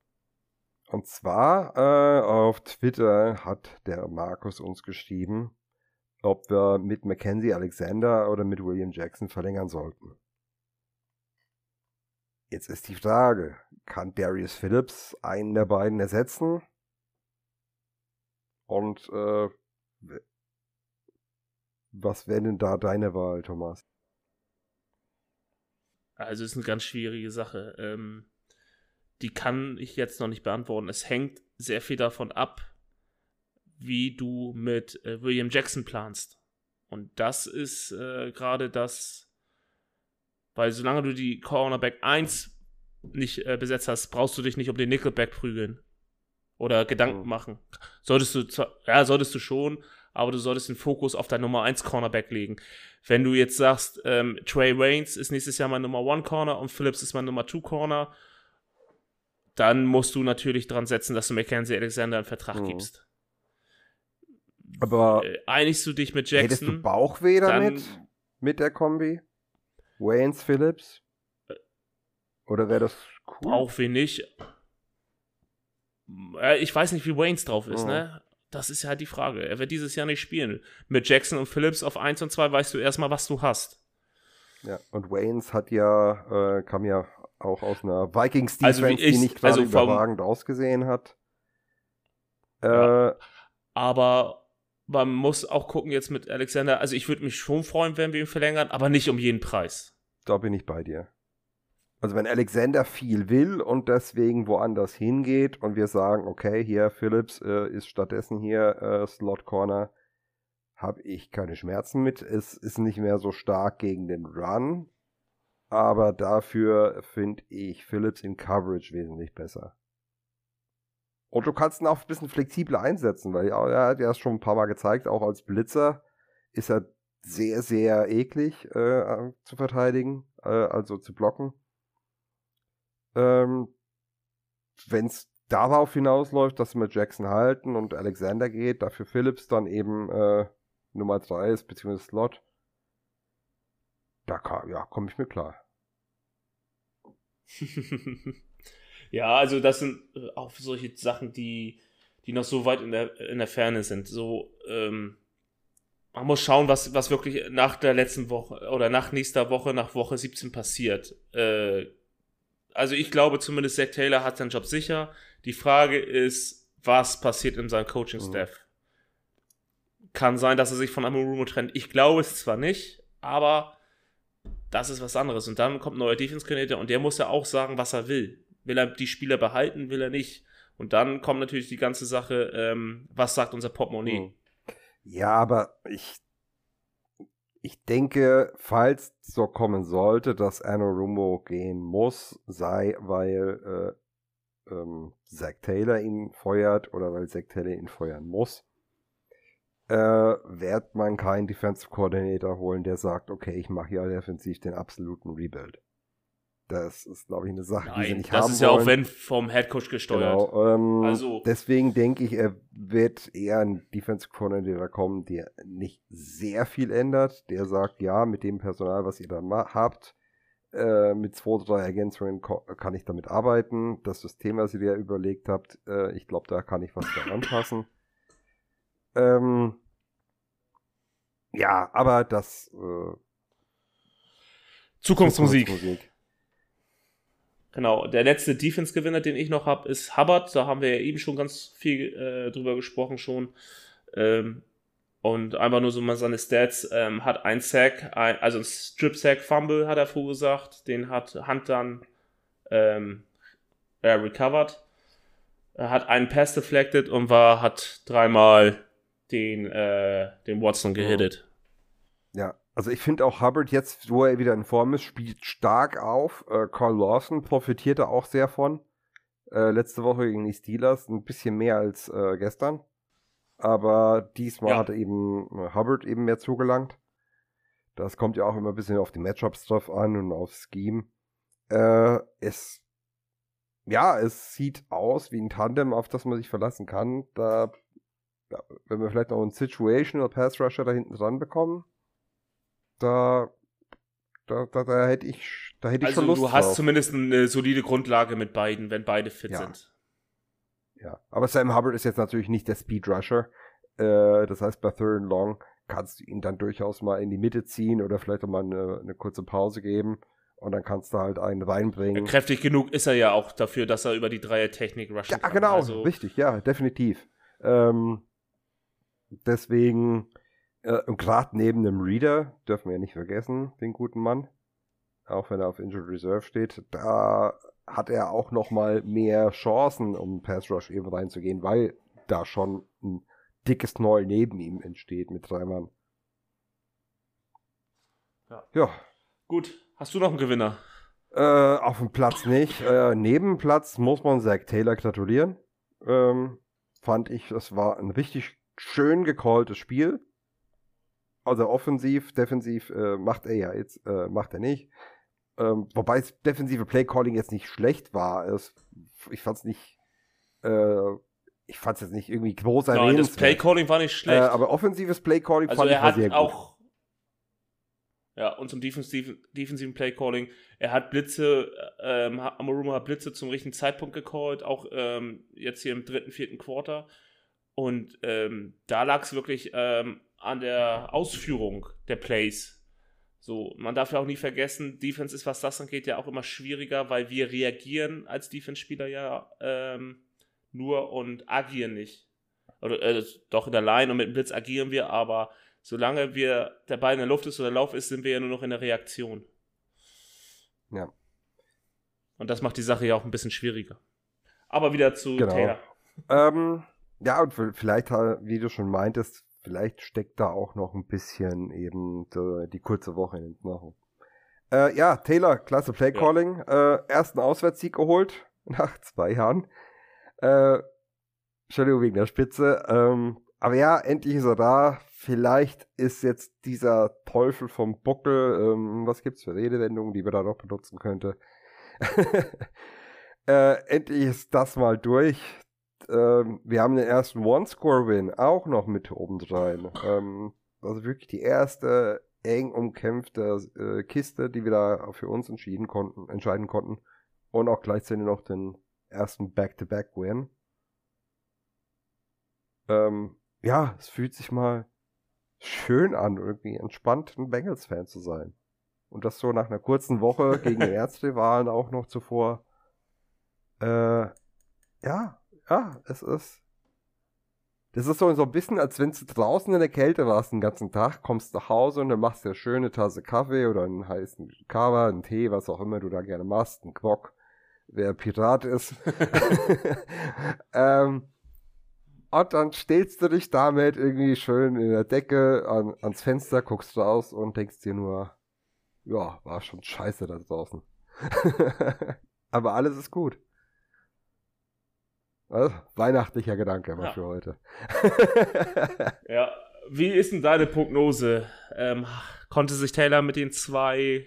Und zwar äh, auf Twitter hat der Markus uns geschrieben, ob wir mit Mackenzie Alexander oder mit William Jackson verlängern sollten. Jetzt ist die Frage, kann Darius Phillips einen der beiden ersetzen? Und äh, was wäre denn da deine Wahl, Thomas? Also ist eine ganz schwierige Sache. Ähm, die kann ich jetzt noch nicht beantworten. Es hängt sehr viel davon ab, wie du mit äh, William Jackson planst. Und das ist äh, gerade das, weil solange du die Cornerback 1 nicht äh, besetzt hast, brauchst du dich nicht um den Nickelback prügeln. Oder Gedanken mhm. machen. Solltest du zwar, ja, solltest du schon, aber du solltest den Fokus auf dein Nummer 1 Cornerback legen. Wenn du jetzt sagst, ähm, Trey Waynes ist nächstes Jahr mein Nummer 1 Corner und Phillips ist mein Nummer 2 Corner, dann musst du natürlich dran setzen, dass du Mackenzie Alexander einen Vertrag mhm. gibst. Aber äh, einigst du dich mit Jackson? Hättest du Bauchweh damit? Mit der Kombi? Waynes Phillips? Oder wäre das cool? Bauchweh nicht. Äh, ich weiß nicht, wie Waynes drauf ist, mhm. ne? Das ist ja halt die Frage. Er wird dieses Jahr nicht spielen. Mit Jackson und Phillips auf 1 und 2 weißt du erstmal, was du hast. Ja, und Waynes hat ja, äh, kam ja auch aus einer Vikings-Defense, also die nicht gerade also überragend ausgesehen hat. Äh, ja. Aber man muss auch gucken jetzt mit Alexander. Also ich würde mich schon freuen, wenn wir ihn verlängern, aber nicht um jeden Preis. Da bin ich bei dir. Also wenn Alexander viel will und deswegen woanders hingeht und wir sagen, okay, hier Phillips äh, ist stattdessen hier äh, Slot Corner, habe ich keine Schmerzen mit. Es ist nicht mehr so stark gegen den Run, aber dafür finde ich Phillips in Coverage wesentlich besser. Und du kannst ihn auch ein bisschen flexibler einsetzen, weil er hat ja schon ein paar Mal gezeigt, auch als Blitzer ist er sehr, sehr eklig äh, zu verteidigen, äh, also zu blocken. Ähm, Wenn es darauf hinausläuft, dass wir mit Jackson halten und Alexander geht, dafür Phillips dann eben äh, Nummer 3 ist, beziehungsweise Slot, da ja, komme ich mir klar. ja, also das sind äh, auch solche Sachen, die, die noch so weit in der, in der Ferne sind. So, ähm, man muss schauen, was, was wirklich nach der letzten Woche oder nach nächster Woche, nach Woche 17 passiert. Äh, also ich glaube zumindest Zach Taylor hat seinen Job sicher. Die Frage ist, was passiert in seinem Coaching-Staff? Mhm. Kann sein, dass er sich von Amorumo trennt. Ich glaube es zwar nicht, aber das ist was anderes. Und dann kommt ein neuer Defense-Coordinator und der muss ja auch sagen, was er will. Will er die Spieler behalten, will er nicht? Und dann kommt natürlich die ganze Sache, ähm, was sagt unser Portemonnaie? Hm. Ja, aber ich, ich denke, falls so kommen sollte, dass Anno Rumbo gehen muss, sei, weil äh, ähm, Zach Taylor ihn feuert oder weil Zach Taylor ihn feuern muss, äh, wird man keinen Defensive Coordinator holen, der sagt, okay, ich mache hier defensiv den absoluten Rebuild. Das ist, glaube ich, eine Sache, Nein, die sie nicht haben wollen. Das ist ja auch wenn vom Headcoach gesteuert. Genau, ähm, also deswegen denke ich, er wird eher ein Defensive Coordinator kommen, der nicht sehr viel ändert. Der sagt, ja, mit dem Personal, was ihr da habt, äh, mit zwei, drei Ergänzungen kann ich damit arbeiten. Das System, was ihr dir überlegt habt, äh, ich glaube, da kann ich was daran anpassen. Ähm, ja, aber das äh, Zukunftsmusik. Zukunftsmusik. Genau, der letzte Defense-Gewinner, den ich noch habe, ist Hubbard. Da haben wir ja eben schon ganz viel äh, drüber gesprochen schon. Ähm, und einfach nur so mal seine Stats. Ähm, hat ein Sack, ein, also ein Strip-Sack-Fumble hat er vorgesagt. Den hat Hunt dann ähm, äh, recovered. Er hat einen Pass deflected und war, hat dreimal den, äh, den Watson gehittet. Ja, also ich finde auch Hubbard jetzt, wo er wieder in Form ist, spielt stark auf. Äh, Carl Lawson profitierte auch sehr von. Äh, letzte Woche gegen die Steelers ein bisschen mehr als äh, gestern. Aber diesmal ja. hat eben äh, Hubbard eben mehr zugelangt. Das kommt ja auch immer ein bisschen auf die Matchups drauf an und aufs Scheme. Äh, es, ja, es sieht aus wie ein Tandem, auf das man sich verlassen kann. Da wenn wir vielleicht noch einen Situational Pass Rusher da hinten dran bekommen, da, da, da, da hätte ich, da hätte ich also schon Lust du hast drauf. zumindest eine solide Grundlage mit beiden, wenn beide fit Ja. sind. Ja, aber Sam Hubbard ist jetzt natürlich nicht der Speed Rusher. Äh, das heißt, bei Third and Long kannst du ihn dann durchaus mal in die Mitte ziehen oder vielleicht auch mal eine, eine kurze Pause geben und dann kannst du halt einen reinbringen. Kräftig genug ist er ja auch dafür, dass er über die Dreier-Technik rushen Ja, kann. genau, Also, richtig, ja, definitiv. Ähm, deswegen, äh, und gerade neben dem Reader, dürfen wir ja nicht vergessen, den guten Mann, auch wenn er auf Injured Reserve steht, da hat er auch noch mal mehr Chancen, um Pass Rush eben reinzugehen, weil da schon ein dickes Knoll neben ihm entsteht mit drei Mann. Ja. ja Gut, hast du noch einen Gewinner? äh, auf dem Platz nicht. Äh, neben Platz muss man Zach Taylor gratulieren. Ähm, fand ich, das war ein richtig schön gecalltes Spiel. Also offensiv, defensiv äh, macht er ja jetzt, äh, macht er nicht. Ähm, wobei das defensive Playcalling jetzt nicht schlecht war. Es, ich fand es nicht, äh, ich fand es jetzt nicht irgendwie groß Nein, das. Playcalling war nicht Äh, schlecht. aber offensives Playcalling also fand ich er war hat sehr gut. auch ja, und zum defensiven, defensiven Playcalling, er hat Blitze, äh, ähm, Amoruma hat Blitze zum richtigen Zeitpunkt gecallt, auch ähm, jetzt hier im dritten, vierten Quarter. Und ähm, da lag es wirklich ähm, an der Ausführung der Plays. So, man darf ja auch nie vergessen, Defense ist, was das angeht, ja auch immer schwieriger, weil wir reagieren als Defense-Spieler ja ähm, nur und agieren nicht. Oder äh, doch in der Line und mit dem Blitz agieren wir, aber solange wir der Ball in der Luft ist oder der Lauf ist, sind wir ja nur noch in der Reaktion. Ja. Und das macht die Sache ja auch ein bisschen schwieriger. Aber wieder zu Genau. Taylor. Ähm, ja, und vielleicht, äh, wie du schon meintest, vielleicht steckt da auch noch ein bisschen eben die, die kurze Woche in den Knochen. Äh, ja, Taylor, klasse Playcalling. Äh, ersten Auswärtssieg geholt nach zwei Jahren. Äh, Entschuldigung wegen der Spitze. Ähm, aber ja, endlich ist er da. Vielleicht ist jetzt dieser Teufel vom Buckel, ähm, was gibt's für Redewendungen, die wir da noch benutzen könnte. äh, endlich ist das mal durch ähm, wir haben den ersten One-Score-Win auch noch mit obendrein. Ähm, also wirklich die erste eng umkämpfte äh, Kiste, die wir da für uns entschieden konnten, entscheiden konnten. Und auch gleichzeitig noch den ersten Back-to-Back-Win. Ähm, ja, es fühlt sich mal schön an, irgendwie entspannt ein Bengals-Fan zu sein. Und das so nach einer kurzen Woche gegen die Ärztewahlen auch noch zuvor. Äh, ja, ja, es ist. Das ist so, so ein bisschen, als wenn du draußen in der Kälte warst den ganzen Tag, kommst nach Hause und dann machst du eine schöne Tasse Kaffee oder einen heißen Kava, einen Tee, was auch immer du da gerne machst, einen Quok, wer Pirat ist. ähm, und dann stellst du dich damit irgendwie schön in der Decke an, ans Fenster, guckst raus und denkst dir nur, ja, war schon scheiße da draußen. Aber alles ist gut. Also, weihnachtlicher Gedanke mal Ja. für heute. Ja, wie ist denn deine Prognose? Ähm, konnte sich Taylor mit den zwei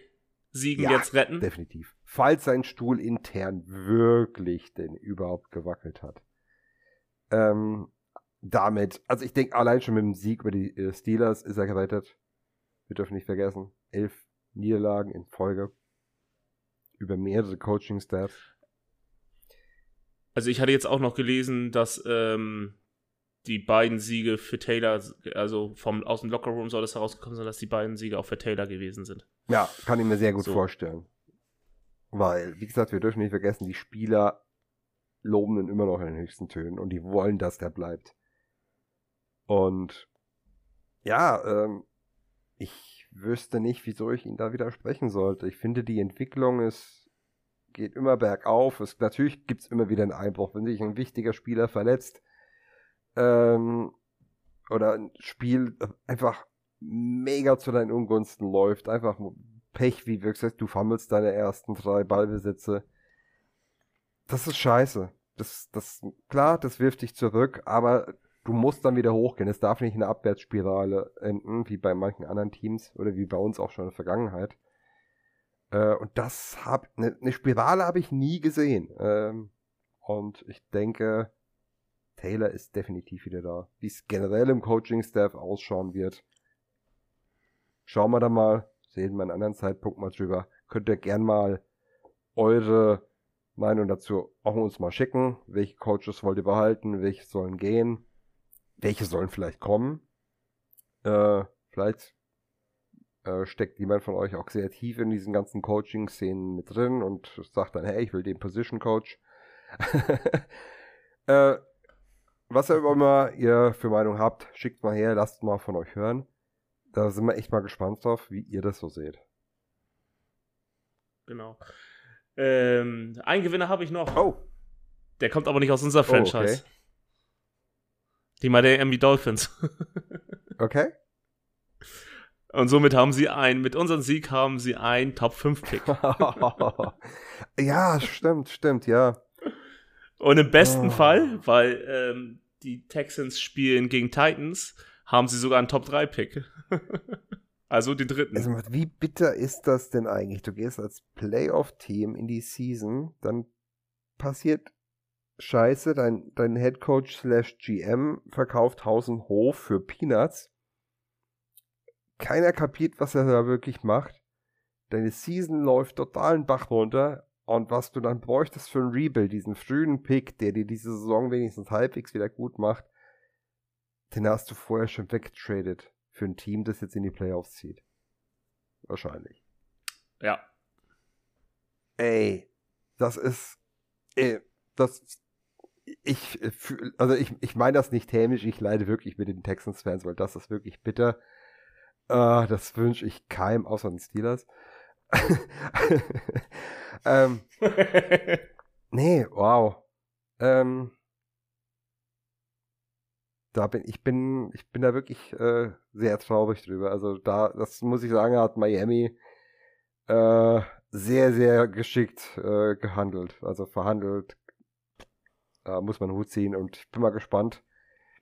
Siegen Ja, jetzt retten? Definitiv. Falls sein Stuhl intern wirklich denn überhaupt gewackelt hat. Ähm, damit, also ich denke, allein schon mit dem Sieg über die äh, Steelers ist er gerettet. Wir dürfen nicht vergessen, elf Niederlagen in Folge. Über mehrere Coaching-Staffs. Also ich hatte jetzt auch noch gelesen, dass ähm, die beiden Siege für Taylor, also vom, aus dem Lockerroom soll es herausgekommen sein, dass die beiden Siege auch für Taylor gewesen sind. Ja, kann ich mir sehr gut So. vorstellen. Weil, wie gesagt, wir dürfen nicht vergessen, die Spieler loben ihn immer noch in den höchsten Tönen und die wollen, dass der bleibt. Und ja, ähm, ich wüsste nicht, wieso ich ihn da widersprechen sollte. Ich finde, die Entwicklung ist, geht immer bergauf. Es, natürlich gibt es immer wieder einen Einbruch, wenn sich ein wichtiger Spieler verletzt ähm, oder ein Spiel einfach mega zu deinen Ungunsten läuft. Einfach Pech, wie wir gesagt, du fummelst deine ersten drei Ballbesitze. Das ist scheiße. Das, das, klar, das wirft dich zurück, aber du musst dann wieder hochgehen. Es darf nicht in eine Abwärtsspirale enden, wie bei manchen anderen Teams oder wie bei uns auch schon in der Vergangenheit. Äh, und das hab, eine ne Spirale habe ich nie gesehen. Ähm, und ich denke, Taylor ist definitiv wieder da. Wie es generell im Coaching-Staff ausschauen wird, schauen wir da mal. Sehen wir einen anderen Zeitpunkt mal drüber. Könnt ihr gern mal eure Meinung dazu auch uns mal schicken. Welche Coaches wollt ihr behalten? Welche sollen gehen? Welche sollen vielleicht kommen? Äh, vielleicht äh, steckt jemand von euch auch sehr tief in diesen ganzen Coaching-Szenen mit drin und sagt dann, hey, ich will den Position Coach. äh, was auch immer ihr für Meinung habt, schickt mal her, lasst mal von euch hören. Da sind wir echt mal gespannt drauf, wie ihr das so seht. Genau. Ähm, einen Gewinner habe ich noch. Oh. Der kommt aber nicht aus unserer Oh, Franchise. Die Miami Dolphins. Okay. Und somit haben sie ein, mit unserem Sieg haben sie einen Top 5 Pick. ja, stimmt, stimmt, ja. Und im besten Oh. Fall, weil ähm, die Texans spielen gegen Titans, haben sie sogar einen Top 3 Pick. also den dritten. Also, wie bitter ist das denn eigentlich? Du gehst als Playoff-Team in die Season, dann passiert Scheiße, dein, dein Head Coach slash GM verkauft Haus und Hof für Peanuts. Keiner kapiert, was er da wirklich macht. Deine Season läuft total den Bach runter. Und was du dann bräuchtest für ein Rebuild, diesen frühen Pick, der dir diese Saison wenigstens halbwegs wieder gut macht, den hast du vorher schon weggetradet für ein Team, das jetzt in die Playoffs zieht. Wahrscheinlich. ja. Ey, das ist. Ey, das. Ich, äh, also ich, ich meine das nicht hämisch, ich leide wirklich mit den Texans-Fans, weil das ist wirklich bitter. Äh, das wünsche ich keinem außer den Steelers. ähm, nee, wow. Ähm, da bin ich bin ich bin da wirklich äh, sehr traurig drüber. Also da, das muss ich sagen, hat Miami äh, sehr sehr geschickt äh, gehandelt, also verhandelt. Da muss man Hut ziehen und ich bin mal gespannt,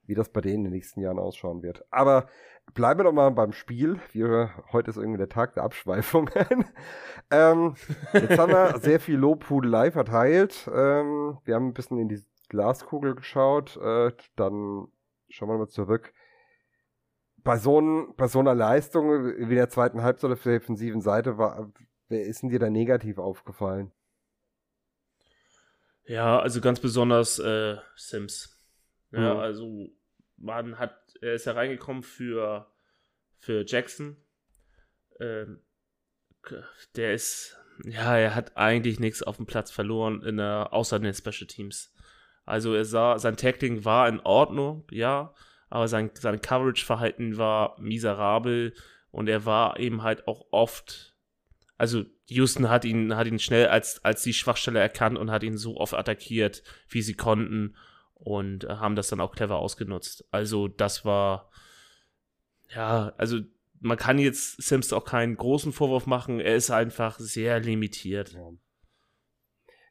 wie das bei denen in den nächsten Jahren ausschauen wird. Aber bleiben wir doch mal beim Spiel. Wir, heute ist irgendwie der Tag der Abschweifungen. ähm, jetzt haben wir sehr viel Lobhudelei verteilt. Ähm, wir haben ein bisschen in die Glaskugel geschaut. Äh, dann schauen wir mal zurück. Bei so, ein, bei so einer Leistung wie der zweiten Halbzeit auf der defensiven Seite war, wer ist denn dir da negativ aufgefallen? Ja, also ganz besonders äh, Sims. Ja, Mhm. also man hat, er ist ja reingekommen für, für Jackson. Ähm, der ist, ja, er hat eigentlich nichts auf dem Platz verloren, in der, außer in den Special Teams. Also er sah, sein Tackling war in Ordnung, ja, aber sein, sein Coverage-Verhalten war miserabel und er war eben halt auch oft, also Houston hat ihn, hat ihn schnell als, als die Schwachstelle erkannt und hat ihn so oft attackiert, wie sie konnten und äh, haben das dann auch clever ausgenutzt. Also das war, ja, also man kann jetzt Sims auch keinen großen Vorwurf machen, er ist einfach sehr limitiert. Ja,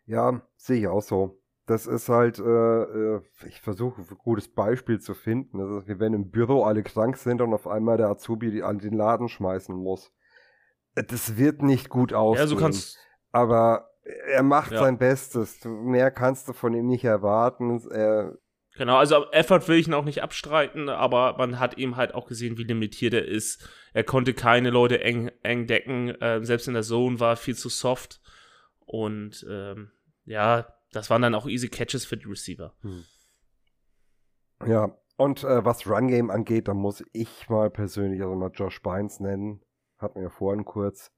ja sehe ich auch so. Das ist halt, äh, äh, ich versuche ein gutes Beispiel zu finden. Das ist, wie wenn im Büro alle krank sind und auf einmal der Azubi an den Laden schmeißen muss. Äh, Das wird nicht gut ausgehen. Ja, so kannst, aber er macht Ja. sein Bestes. Mehr kannst du von ihm nicht erwarten. Er, Genau, also Effort will ich ihn auch nicht abstreiten, aber man hat eben halt auch gesehen, wie limitiert er ist. Er konnte keine Leute eng, eng decken, äh, selbst in der Zone war er viel zu soft. Und ähm, ja, das waren dann auch easy Catches für die Receiver. ja, und äh, was Run Game angeht, da muss ich mal persönlich also mal Josh Bynes nennen. Hatten wir ja vorhin kurz.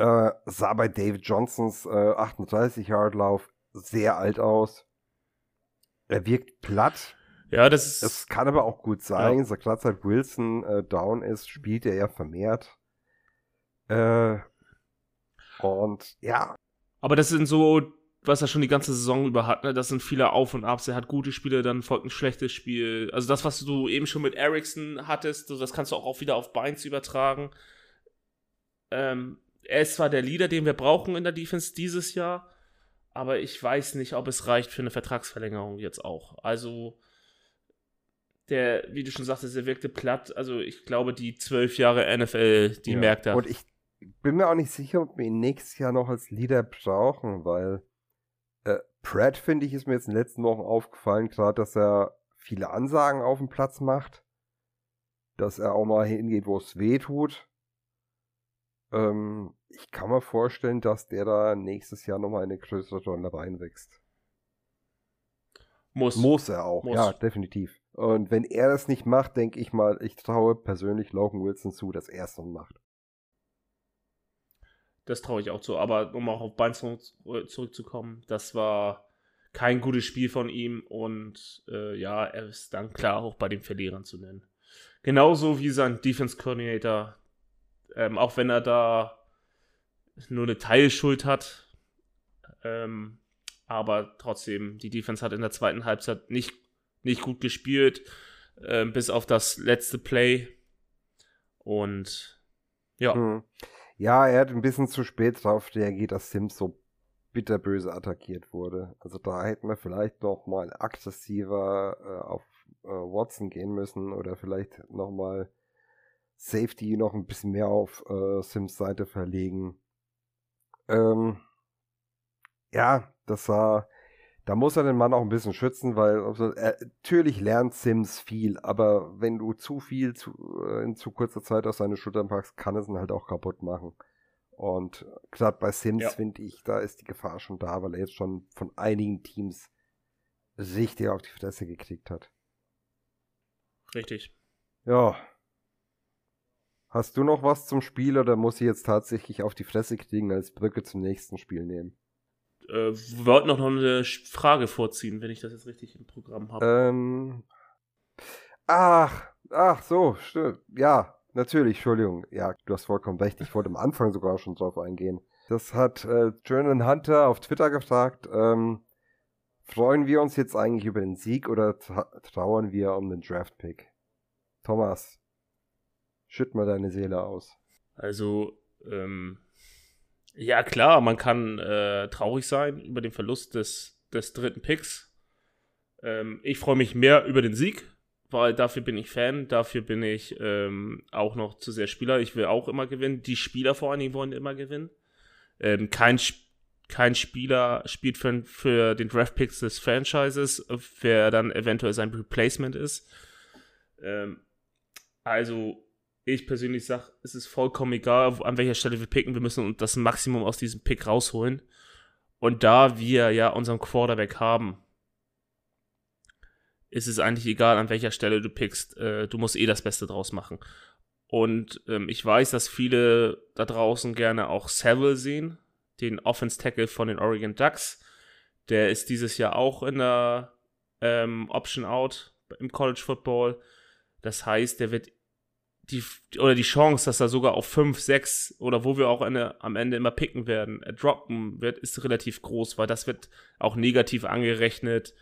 Äh, sah bei David Johnsons äh, 38-Yard-Lauf sehr alt aus. Er wirkt platt. Ja, das ist. Es kann aber auch gut sein, Ja. so klar seit Wilson äh, down ist, spielt er ja vermehrt. Äh, und ja, Aber das sind so, was er schon die ganze Saison über hat, ne? Das sind viele Auf und Abs. Er hat gute Spiele, dann folgt ein schlechtes Spiel. Also das, was du eben schon mit Ericsson hattest, das kannst du auch, auch wieder auf Beins übertragen. Ähm, er ist zwar der Leader, den wir brauchen in der Defense dieses Jahr, aber ich weiß nicht, ob es reicht für eine Vertragsverlängerung jetzt auch. Also der, wie du schon sagtest, er wirkte platt. Also ich glaube, die zwölf Jahre NFL, die ja. merkt er. Und ich bin mir auch nicht sicher, ob wir ihn nächstes Jahr noch als Leader brauchen, weil Äh, Pratt, finde ich, ist mir jetzt in den letzten Wochen aufgefallen, gerade, dass er viele Ansagen auf dem Platz macht. Dass er auch mal hingeht, wo es weh tut. Ähm, ich kann mir vorstellen, dass der da nächstes Jahr nochmal in eine größere Rolle reinwächst. Muss. Muss er auch, Muss. ja, definitiv. Und wenn er das nicht macht, denke ich mal, ich traue persönlich Logan Wilson zu, dass er es dann macht. Das traue ich auch zu. Aber um auch auf Bein zurückzukommen, das war kein gutes Spiel von ihm und äh, ja, er ist dann klar auch bei den Verlierern zu nennen. Genauso wie sein Defense Coordinator, ähm, auch wenn er da nur eine Teilschuld hat, ähm, aber trotzdem, die Defense hat in der zweiten Halbzeit nicht, nicht gut gespielt, äh, bis auf das letzte Play. Und ja. Hm. Ja, er hat ein bisschen zu spät darauf reagiert, dass Sims so bitterböse attackiert wurde. Also da hätten wir vielleicht noch mal aggressiver äh, auf äh, Watson gehen müssen oder vielleicht noch mal Safety noch ein bisschen mehr auf äh, Sims Seite verlegen. Ähm, ja, das war, da muss er den Mann auch ein bisschen schützen, weil also, er, natürlich lernt Sims viel, aber wenn du zu viel zu, äh, in zu kurzer Zeit aus seine Schultern packst, kann es ihn halt auch kaputt machen. Und gerade bei Sims Ja. finde ich, da ist die Gefahr schon da, weil er jetzt schon von einigen Teams richtig auf die Fresse gekriegt hat. Richtig. Ja. Hast du noch was zum Spiel oder muss ich jetzt tatsächlich auf die Fresse kriegen als Brücke zum nächsten Spiel nehmen? Äh, wir wollten noch eine Frage vorziehen, wenn ich das jetzt richtig im Programm habe. Ähm. Ach, ach so, stimmt. Ja, natürlich, Entschuldigung. Ja, du hast vollkommen recht. Ich wollte am Anfang sogar schon drauf eingehen. Das hat äh, Jordan Hunter auf Twitter gefragt. Ähm, freuen wir uns jetzt eigentlich über den Sieg oder tra trauern wir um den Draft-Pick? Thomas, schütt mal deine Seele aus. Also, ähm, ja klar, man kann äh, traurig sein über den Verlust des, des dritten Picks. Ähm, ich freue mich mehr über den Sieg, weil dafür bin ich Fan, dafür bin ich ähm, auch noch zu sehr Spieler. Ich will auch immer gewinnen. Die Spieler vor allen Dingen wollen immer gewinnen. Ähm, kein, kein Spieler spielt für, für den Draft Picks des Franchises, wer dann eventuell sein Replacement ist. Ähm, also, ich persönlich sage, es ist vollkommen egal, an welcher Stelle wir picken. Wir müssen das Maximum aus diesem Pick rausholen. Und da wir ja unseren Quarterback haben, ist es eigentlich egal, an welcher Stelle du pickst. Äh, du musst eh das Beste draus machen. Und ähm, ich weiß, dass viele da draußen gerne auch Saville sehen, den Offense Tackle von den Oregon Ducks. Der ist dieses Jahr auch in der ähm, Option Out im College Football. Das heißt, der wird die, oder die Chance, dass er sogar auf 5, 6 oder wo wir auch eine, am Ende immer picken werden, äh, droppen wird, ist relativ groß, weil das wird auch negativ angerechnet,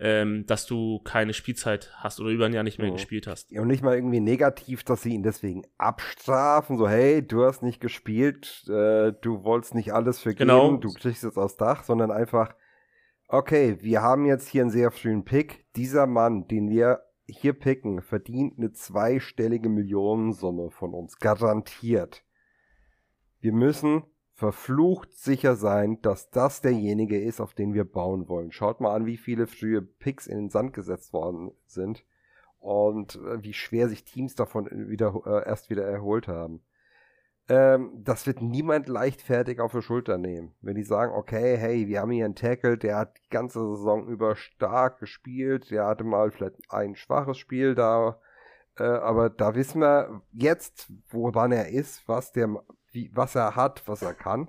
ähm, dass du keine Spielzeit hast oder über ein Jahr nicht mehr Mhm. gespielt hast. Ja, und nicht mal irgendwie negativ, dass sie ihn deswegen abstrafen, so hey, du hast nicht gespielt, äh, du wolltest nicht alles vergeben, Genau. du kriegst jetzt aufs Dach, sondern einfach, okay, wir haben jetzt hier einen sehr frühen Pick. Dieser Mann, den wir hier picken, verdient eine zweistellige Millionensumme von uns, garantiert. Wir müssen verflucht sicher sein, dass das derjenige ist, auf den wir bauen wollen. Schaut mal an, wie viele frühe Picks in den Sand gesetzt worden sind und äh, wie schwer sich Teams davon wieder, äh, erst wieder erholt haben. Ähm, das wird niemand leichtfertig auf die Schulter nehmen. Wenn die sagen, okay, hey, wir haben hier einen Tackle, der hat die ganze Saison über stark gespielt, der hatte mal vielleicht ein schwaches Spiel da, äh, aber da wissen wir jetzt, woran er ist, was der, wie, was er hat, was er kann.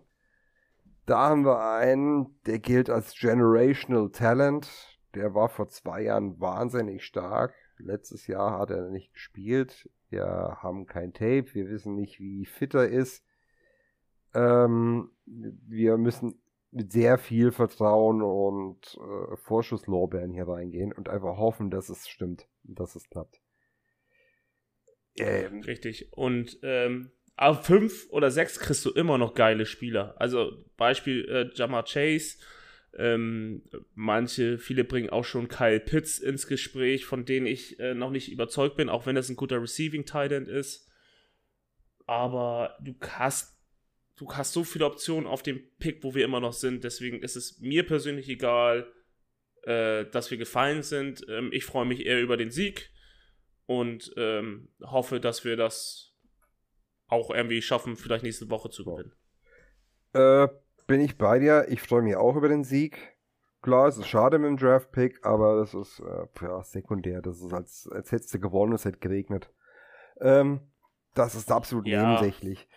Da haben wir einen, der gilt als Generational Talent. Der war vor zwei Jahren wahnsinnig stark. Letztes Jahr hat er nicht gespielt. Wir haben kein Tape. Wir wissen nicht, wie fit er ist. Ähm, wir müssen mit sehr viel Vertrauen und äh, Vorschusslorbeeren hier reingehen und einfach hoffen, dass es stimmt, dass es klappt. Ähm, Richtig. Und ähm, auf 5 oder 6 kriegst du immer noch geile Spieler. Also Beispiel äh, Jamar Chase. Ähm, manche, viele bringen auch schon Kyle Pitts ins Gespräch, von denen ich äh, noch nicht überzeugt bin, auch wenn das ein guter Receiving Tight End ist. Aber du hast du hast so viele Optionen auf dem Pick, wo wir immer noch sind. Deswegen ist es mir persönlich egal, äh, dass wir gefallen sind. Ähm, ich freue mich eher über den Sieg und ähm, hoffe, dass wir das auch irgendwie schaffen, vielleicht nächste Woche zu gewinnen. Äh, bin ich bei dir. Ich freue mich auch über den Sieg. Klar, es ist schade mit dem Draft-Pick, aber das ist äh, ja, sekundär. Das ist, als, als hättest du gewonnen, es hätte geregnet. Ähm, das ist absolut ja. nebensächlich.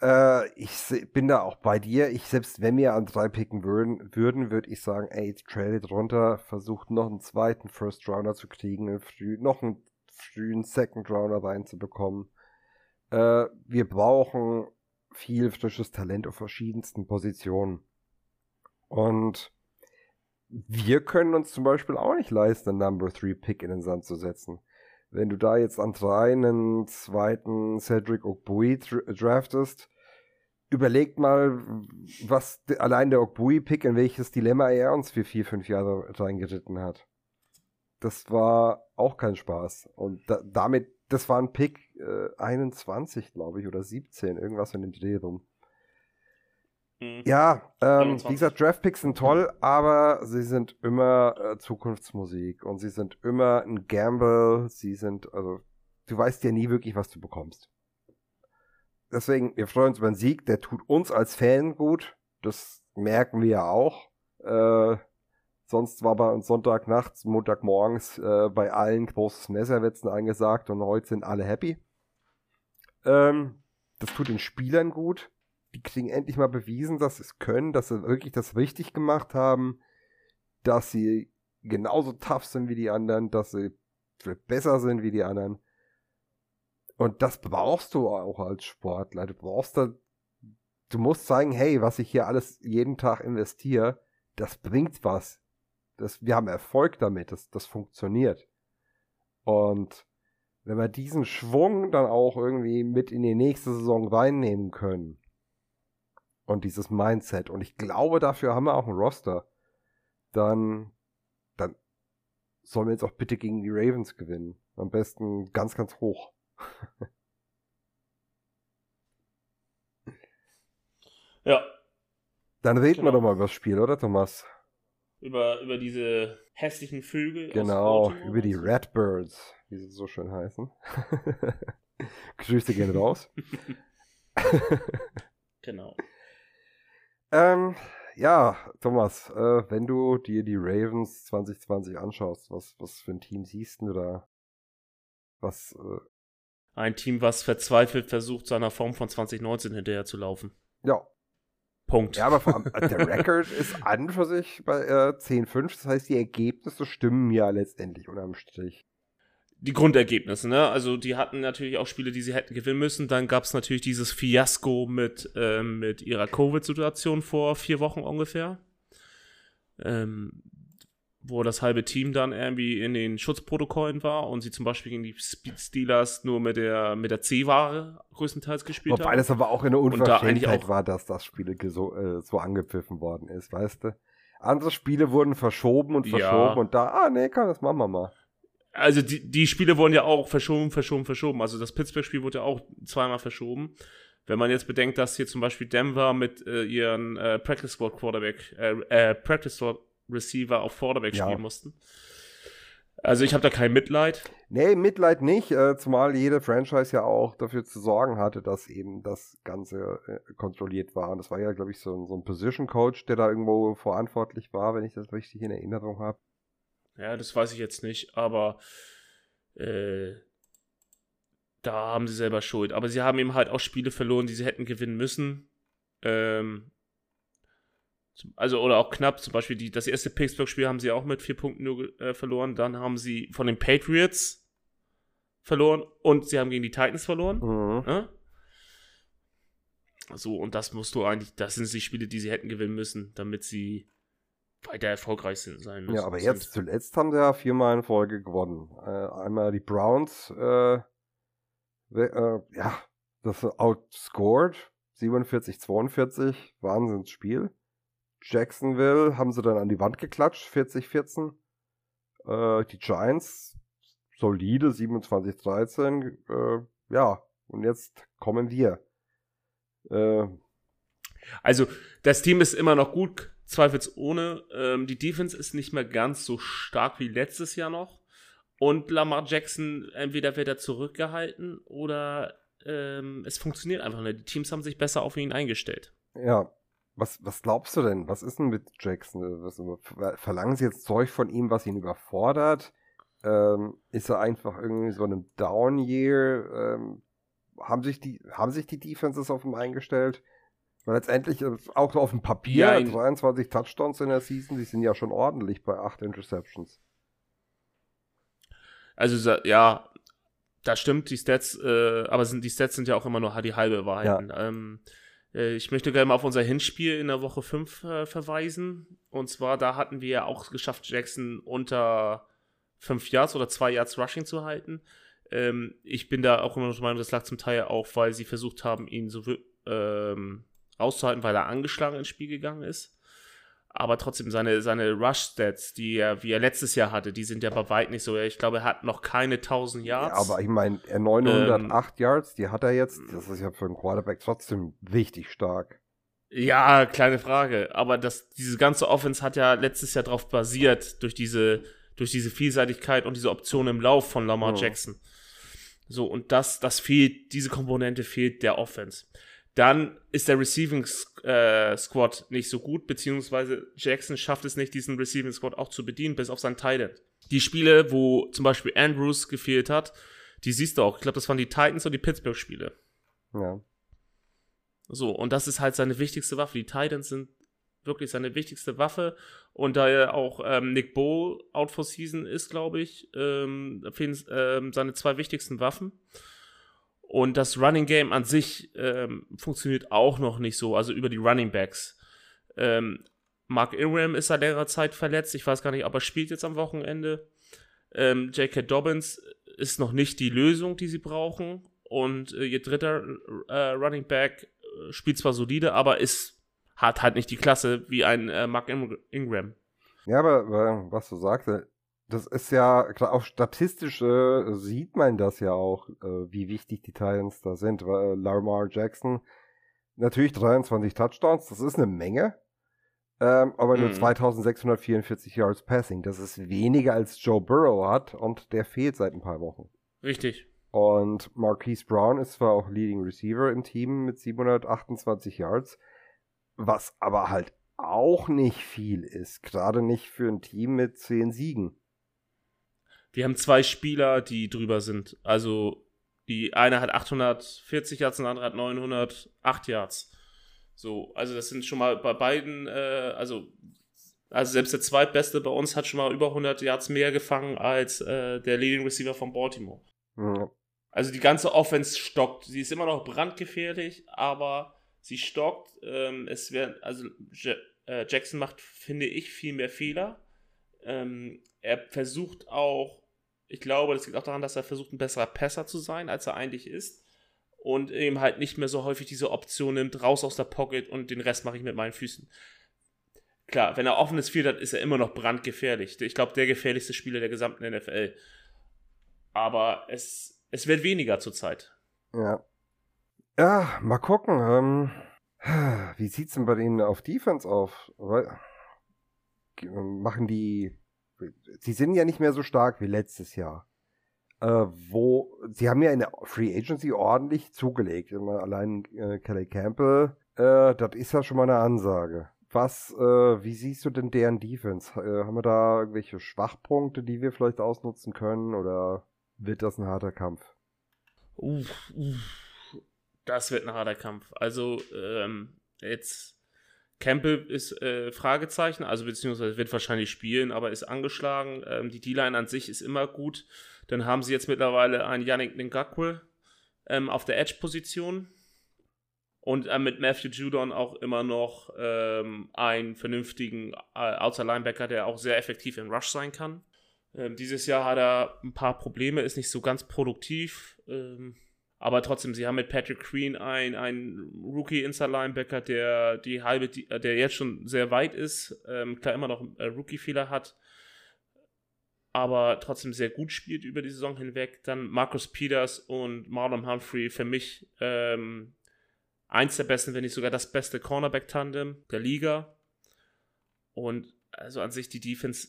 Äh, ich bin da auch bei dir. Ich, selbst wenn wir an drei picken würden, würden würde ich sagen, ey, tradet runter, versucht noch einen zweiten First Rounder zu kriegen, früh, noch einen frühen Second Rounder reinzubekommen. Äh, wir brauchen viel frisches Talent auf verschiedensten Positionen. Und wir können uns zum Beispiel auch nicht leisten, einen Number 3 Pick in den Sand zu setzen. Wenn du da jetzt an drei einen zweiten Cedric Ogbui draftest, überlegt mal, was allein der Ogbui-Pick, in welches Dilemma er uns für vier, fünf Jahre reingeritten hat. Das war auch kein Spaß. Und da, damit, das war ein Pick äh, 21, glaube ich, oder 17, irgendwas in dem Dreh rum. Mhm. Ja, ähm, wie gesagt, Draftpicks sind toll, aber sie sind immer äh, Zukunftsmusik und sie sind immer ein Gamble. Sie sind, also, du weißt ja nie wirklich, was du bekommst. Deswegen, wir freuen uns über den Sieg. Der tut uns als Fan gut. Das merken wir ja auch. Äh, sonst war bei uns Sonntagnachts, Montagmorgens äh, bei allen großes Messerwetzen angesagt und heute sind alle happy. Ähm, das tut den Spielern gut die kriegen endlich mal bewiesen, dass sie es können, dass sie wirklich das richtig gemacht haben, dass sie genauso tough sind wie die anderen, dass sie besser sind wie die anderen. Und das brauchst du auch als Sportler. Du brauchst da, du musst zeigen, hey, was ich hier alles jeden Tag investiere, das bringt was. Das, wir haben Erfolg damit, das, das funktioniert. Und wenn wir diesen Schwung dann auch irgendwie mit in die nächste Saison reinnehmen können, und dieses Mindset. Und ich glaube, dafür haben wir auch ein Roster. Dann, dann sollen wir jetzt auch bitte gegen die Ravens gewinnen. Am besten ganz, ganz hoch. ja. Dann reden genau. wir doch mal über das Spiel, oder Thomas? Über, über diese hässlichen Vögel. Genau, über die Redbirds, wie sie so schön heißen. Grüße gehen raus. genau. Ähm, ja, Thomas, äh, wenn du dir die Ravens 2020 anschaust, was, was für ein Team siehst du da? Was. Äh, ein Team, was verzweifelt versucht, seiner Form von 2019 hinterher zu laufen. Ja. Punkt. Ja, aber vor allem, äh, der Record ist an für sich bei äh, 10-5. Das heißt, die Ergebnisse stimmen ja letztendlich unterm Strich die Grundergebnisse, ne? Also die hatten natürlich auch Spiele, die sie hätten gewinnen müssen. Dann gab es natürlich dieses Fiasko mit, äh, mit ihrer Covid-Situation vor vier Wochen ungefähr. Ähm, wo das halbe Team dann irgendwie in den Schutzprotokollen war und sie zum Beispiel gegen die Speed Steelers nur mit der, mit der C-Ware größtenteils gespielt Wobei haben. Wobei das aber auch eine Unverschämtheit da war, dass das Spiel so, äh, so angepfiffen worden ist, weißt du? Andere Spiele wurden verschoben und verschoben ja. und da, ah nee, komm, das machen wir mal also die, die Spiele wurden ja auch verschoben, verschoben, verschoben. Also das Pittsburgh-Spiel wurde ja auch zweimal verschoben. Wenn man jetzt bedenkt, dass hier zum Beispiel Denver mit äh, ihren äh, Practice Squad Quarterback, äh, äh, Practice Squad Receiver auf Quarterback ja. spielen mussten. Also ich habe da kein Mitleid. Nee, Mitleid nicht, äh, zumal jede Franchise ja auch dafür zu sorgen hatte, dass eben das Ganze äh, kontrolliert war. Und das war ja, glaube ich, so, so ein Position Coach, der da irgendwo verantwortlich war, wenn ich das richtig in Erinnerung habe. Ja, das weiß ich jetzt nicht, aber äh, da haben sie selber Schuld. Aber sie haben eben halt auch Spiele verloren, die sie hätten gewinnen müssen. Ähm, also, oder auch knapp, zum Beispiel die, das erste Pittsburgh-Spiel haben sie auch mit vier Punkten nur äh, verloren. Dann haben sie von den Patriots verloren und sie haben gegen die Titans verloren. Mhm. Ja? So, und das musst du eigentlich, das sind die Spiele, die sie hätten gewinnen müssen, damit sie weiter erfolgreich sind, sein müssen. Ja, aber jetzt zuletzt haben sie ja viermal in Folge gewonnen. Äh, einmal die Browns, äh, äh, ja, das outscored, 47-42, Wahnsinnsspiel. Jacksonville haben sie dann an die Wand geklatscht, 40-14. Äh, die Giants, solide, 27-13. Äh, ja, und jetzt kommen wir. Äh, Also, das Team ist immer noch gut, zweifelsohne. Ähm, die Defense ist nicht mehr ganz so stark wie letztes Jahr noch. Und Lamar Jackson, entweder wird er zurückgehalten oder ähm, es funktioniert einfach nicht. Die Teams haben sich besser auf ihn eingestellt. Ja. Was, was glaubst du denn? Was ist denn mit Jackson? Was, verlangen sie jetzt Zeug von ihm, was ihn überfordert? Ähm, ist er einfach irgendwie so einem Down-Year? Ähm, haben, sich die, haben sich die Defenses auf ihn eingestellt? Weil letztendlich auch auf dem Papier ja, 22 Touchdowns in der Season, die sind ja schon ordentlich bei 8 Interceptions. Also ja, das stimmt, die Stats, äh, aber sind, die Stats sind ja auch immer nur die halbe Wahrheit. Ja. Ähm, äh, ich möchte gerne mal auf unser Hinspiel in der Woche 5 äh, verweisen. Und zwar, da hatten wir ja auch geschafft, Jackson unter 5 Yards oder 2 Yards Rushing zu halten. Ähm, ich bin da auch immer noch der Meinung, das lag zum Teil auch, weil sie versucht haben, ihn so ähm, auszuhalten, weil er angeschlagen ins Spiel gegangen ist. Aber trotzdem, seine, seine Rush-Stats, die er, wie er letztes Jahr hatte, die sind ja bei weit nicht so. Ich glaube, er hat noch keine 1000 Yards. Ja, aber ich meine, 908 ähm, Yards, die hat er jetzt. Das ist ja für einen Quarterback trotzdem richtig stark. Ja, kleine Frage. Aber das, diese ganze Offense hat ja letztes Jahr darauf basiert, durch diese, durch diese Vielseitigkeit und diese Option im Lauf von Lamar oh. Jackson. So, und das, das fehlt, diese Komponente fehlt der Offense. Dann ist der Receiving äh, Squad nicht so gut, beziehungsweise Jackson schafft es nicht, diesen Receiving Squad auch zu bedienen, bis auf sein Talent. Die Spiele, wo zum Beispiel Andrews gefehlt hat, die siehst du auch. Ich glaube, das waren die Titans und die Pittsburgh-Spiele. Ja. So, und das ist halt seine wichtigste Waffe. Die Titans sind wirklich seine wichtigste Waffe. Und da er auch ähm, Nick Bowl out for season ist, glaube ich, ähm, fehlen ähm, seine zwei wichtigsten Waffen. Und das Running Game an sich ähm, funktioniert auch noch nicht so, also über die Running Backs. Ähm, Mark Ingram ist seit längerer Zeit verletzt. Ich weiß gar nicht, ob er spielt jetzt am Wochenende. Ähm, J.K. Dobbins ist noch nicht die Lösung, die sie brauchen. Und äh, ihr dritter äh, Running Back äh, spielt zwar solide, aber ist hat halt nicht die Klasse wie ein äh, Mark Ingram. Ja, aber, aber was du sagst, das ist ja, klar, auch statistisch äh, sieht man das ja auch, äh, wie wichtig die Titans da sind. Weil, äh, Lamar Jackson, natürlich 23 Touchdowns, das ist eine Menge. Ähm, aber nur mhm. 2644 Yards Passing. Das ist weniger als Joe Burrow hat und der fehlt seit ein paar Wochen. Richtig. Und Marquise Brown ist zwar auch Leading Receiver im Team mit 728 Yards, was aber halt auch nicht viel ist, gerade nicht für ein Team mit 10 Siegen. Wir haben zwei Spieler, die drüber sind. Also die eine hat 840 Yards und der andere hat 908 Yards. So, also das sind schon mal bei beiden, äh, also, also selbst der zweitbeste bei uns hat schon mal über 100 Yards mehr gefangen als äh, der Leading Receiver von Baltimore. Mhm. Also die ganze Offense stockt. Sie ist immer noch brandgefährlich, aber sie stockt. Ähm, es werden, also äh, Jackson macht, finde ich, viel mehr Fehler. Ähm, er versucht auch, ich glaube, das liegt auch daran, dass er versucht, ein besserer Passer zu sein, als er eigentlich ist. Und eben halt nicht mehr so häufig diese Option nimmt, raus aus der Pocket und den Rest mache ich mit meinen Füßen. Klar, wenn er offenes Field hat, ist er immer noch brandgefährlich. Ich glaube, der gefährlichste Spieler der gesamten NFL. Aber es, es wird weniger zurzeit. Ja. Ja, mal gucken. Ähm, wie sieht's denn bei denen auf Defense auf? Machen die. Sie sind ja nicht mehr so stark wie letztes Jahr. Äh, wo sie haben ja in der Free Agency ordentlich zugelegt. Allein äh, Kelly Campbell, äh, das ist ja schon mal eine Ansage. Was, äh, wie siehst du denn deren Defense? Äh, haben wir da irgendwelche Schwachpunkte, die wir vielleicht ausnutzen können, oder wird das ein harter Kampf? Uff, uff. Das wird ein harter Kampf. Also, ähm, jetzt Campbell ist äh, Fragezeichen, also beziehungsweise wird wahrscheinlich spielen, aber ist angeschlagen. Ähm, die D-Line an sich ist immer gut. Dann haben sie jetzt mittlerweile einen Yannick Ngakwe ähm, auf der Edge-Position. Und äh, mit Matthew Judon auch immer noch ähm, einen vernünftigen äh, Outside Linebacker, der auch sehr effektiv im Rush sein kann. Ähm, dieses Jahr hat er ein paar Probleme, ist nicht so ganz produktiv. Aber trotzdem, sie haben mit Patrick Queen einen, einen Rookie Inside Linebacker, der die halbe, der jetzt schon sehr weit ist, ähm, klar immer noch äh, Rookie-Fehler hat, aber trotzdem sehr gut spielt über die Saison hinweg. Dann Marcus Peters und Marlon Humphrey für mich ähm, eins der besten, wenn nicht sogar das beste Cornerback-Tandem der Liga. Und also an sich die Defense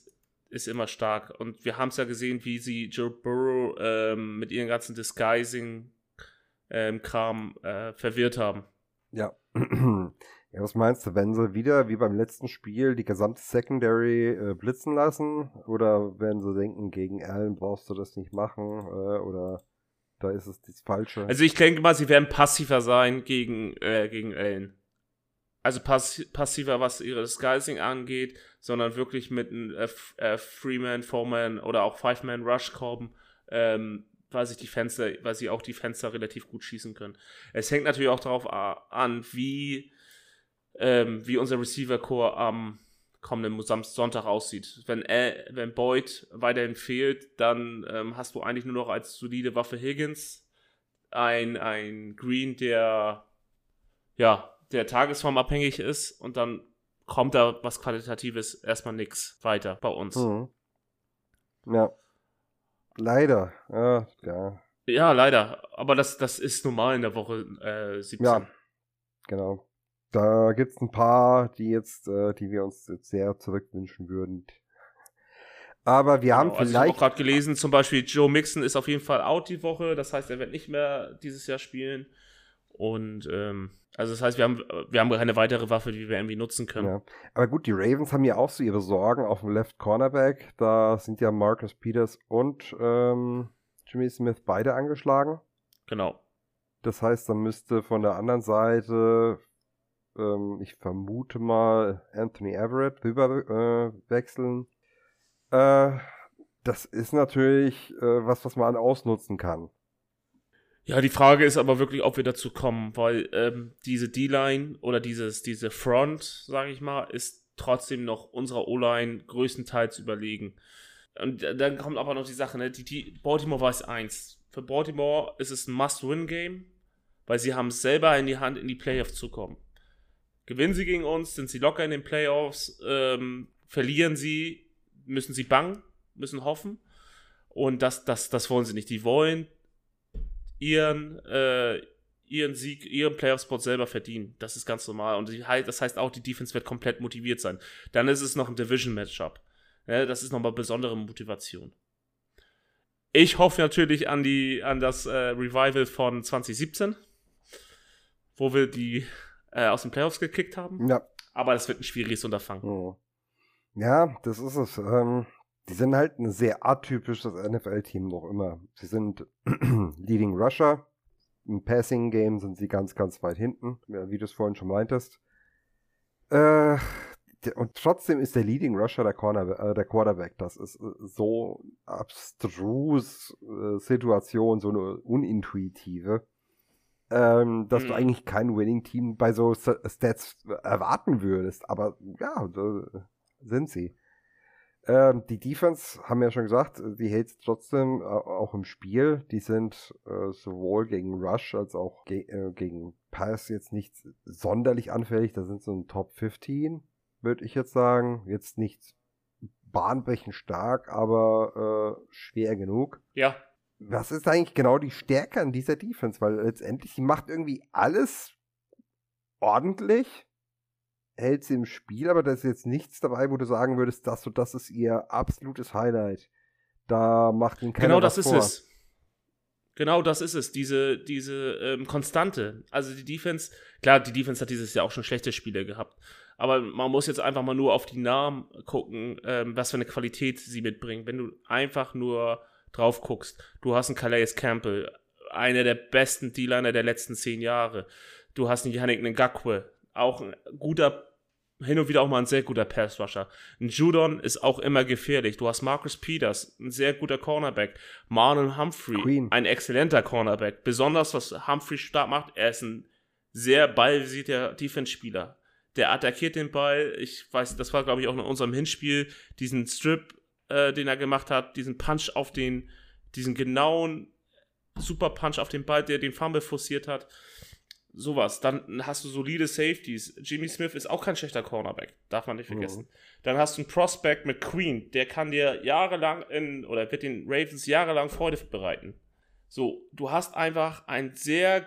ist immer stark. Und wir haben es ja gesehen, wie sie Joe Burrow ähm, mit ihren ganzen Disguising-Kram ähm, äh, verwirrt haben. Ja. ja, was meinst du, wenn sie wieder wie beim letzten Spiel die gesamte Secondary äh, blitzen lassen? Oder werden sie denken, gegen Allen brauchst du das nicht machen? Äh, oder da ist es das Falsche? Also ich denke mal, sie werden passiver sein gegen, äh, gegen Allen also pass passiver, was ihre Disguising angeht, sondern wirklich mit einem äh, äh, Freeman, Foreman oder auch Five-Man Rush kommen, ähm, weil sich die Fenster, weil sie auch die Fenster relativ gut schießen können. Es hängt natürlich auch darauf an, wie, ähm, wie unser Receiver-Core am kommenden Sonntag aussieht. Wenn, äh, wenn Boyd weiterhin fehlt, dann ähm, hast du eigentlich nur noch als solide Waffe Higgins, ein, ein Green, der ja der Tagesform abhängig ist und dann kommt da was Qualitatives erstmal nichts weiter bei uns. Mhm. Ja. Leider. Ja, ja. Ja, leider. Aber das, das ist normal in der Woche äh, 17. Ja, genau. Da gibt es ein paar, die jetzt, äh, die wir uns jetzt sehr zurückwünschen würden. Aber wir haben genau, also vielleicht. Ich habe gerade gelesen, zum Beispiel Joe Mixon ist auf jeden Fall out die Woche. Das heißt, er wird nicht mehr dieses Jahr spielen. Und ähm, also das heißt, wir haben, wir haben keine weitere Waffe, die wir irgendwie nutzen können. Ja. Aber gut, die Ravens haben ja auch so ihre Sorgen auf dem Left Cornerback. Da sind ja Marcus Peters und ähm, Jimmy Smith beide angeschlagen. Genau. Das heißt, da müsste von der anderen Seite, ähm, ich vermute mal, Anthony Everett rüber äh, wechseln. Äh, das ist natürlich äh, was, was man ausnutzen kann. Ja, die Frage ist aber wirklich, ob wir dazu kommen, weil ähm, diese D-Line oder dieses, diese Front, sage ich mal, ist trotzdem noch unserer O-Line größtenteils überlegen. Und dann kommt aber noch die Sache, ne? Die, die Baltimore weiß eins. Für Baltimore ist es ein Must-Win-Game, weil sie haben es selber in die Hand, in die Playoffs zu kommen. Gewinnen sie gegen uns, sind sie locker in den Playoffs, ähm, verlieren sie, müssen sie bangen, müssen hoffen. Und das, das, das wollen sie nicht. Die wollen ihren, äh, ihren Sieg, ihren Playoff-Spot selber verdienen. Das ist ganz normal. Und das heißt auch, die Defense wird komplett motiviert sein. Dann ist es noch ein Division-Matchup. Ja, das ist nochmal besondere Motivation. Ich hoffe natürlich an, die, an das äh, Revival von 2017, wo wir die äh, aus den Playoffs gekickt haben. Ja. Aber das wird ein schwieriges Unterfangen. Oh. Ja, das ist es. Ähm, die sind halt ein sehr atypisches NFL-Team noch immer. Sie sind Leading Rusher. Im Passing-Game sind sie ganz, ganz weit hinten, wie du es vorhin schon meintest. Äh, und trotzdem ist der Leading Rusher der, Corner, äh, der Quarterback. Das ist äh, so abstrus äh, Situation, so eine unintuitive, ähm, dass du eigentlich kein Winning-Team bei so Stats erwarten würdest. Aber ja, sind sie. Ähm, die Defense, haben wir ja schon gesagt, die hält trotzdem äh, auch im Spiel. Die sind äh, sowohl gegen Rush als auch ge äh, gegen Pass jetzt nicht sonderlich anfällig. Da sind so ein Top 15, würde ich jetzt sagen. Jetzt nicht bahnbrechend stark, aber äh, schwer genug. Ja. Was ist eigentlich genau die Stärke an dieser Defense? Weil letztendlich, sie macht irgendwie alles ordentlich hält sie im Spiel, aber da ist jetzt nichts dabei, wo du sagen würdest, das und das ist ihr absolutes Highlight. Da macht ihn keiner Genau das ist vor. es. Genau das ist es, diese, diese ähm, Konstante. Also die Defense, klar, die Defense hat dieses Jahr auch schon schlechte Spiele gehabt. Aber man muss jetzt einfach mal nur auf die Namen gucken, ähm, was für eine Qualität sie mitbringen. Wenn du einfach nur drauf guckst, du hast einen Calais Campbell, einer der besten D-Liner der letzten zehn Jahre. Du hast einen Yannick Ngakwe, auch ein guter hin und wieder auch mal ein sehr guter Pass-Rusher. Ein Judon ist auch immer gefährlich. Du hast Marcus Peters, ein sehr guter Cornerback. Marlon Humphrey, Queen. ein exzellenter Cornerback. Besonders was Humphrey stark macht, er ist ein sehr ballvisierter Defense-Spieler. Der attackiert den Ball. Ich weiß, das war, glaube ich, auch in unserem Hinspiel, diesen Strip, äh, den er gemacht hat, diesen Punch auf den, diesen genauen Super Punch auf den Ball, der den Fumble forciert hat sowas. Dann hast du solide Safeties. Jimmy Smith ist auch kein schlechter Cornerback, darf man nicht vergessen. Mhm. Dann hast du einen Prospect mit Queen, der kann dir jahrelang in, oder wird den Ravens jahrelang Freude bereiten. So, du hast einfach ein sehr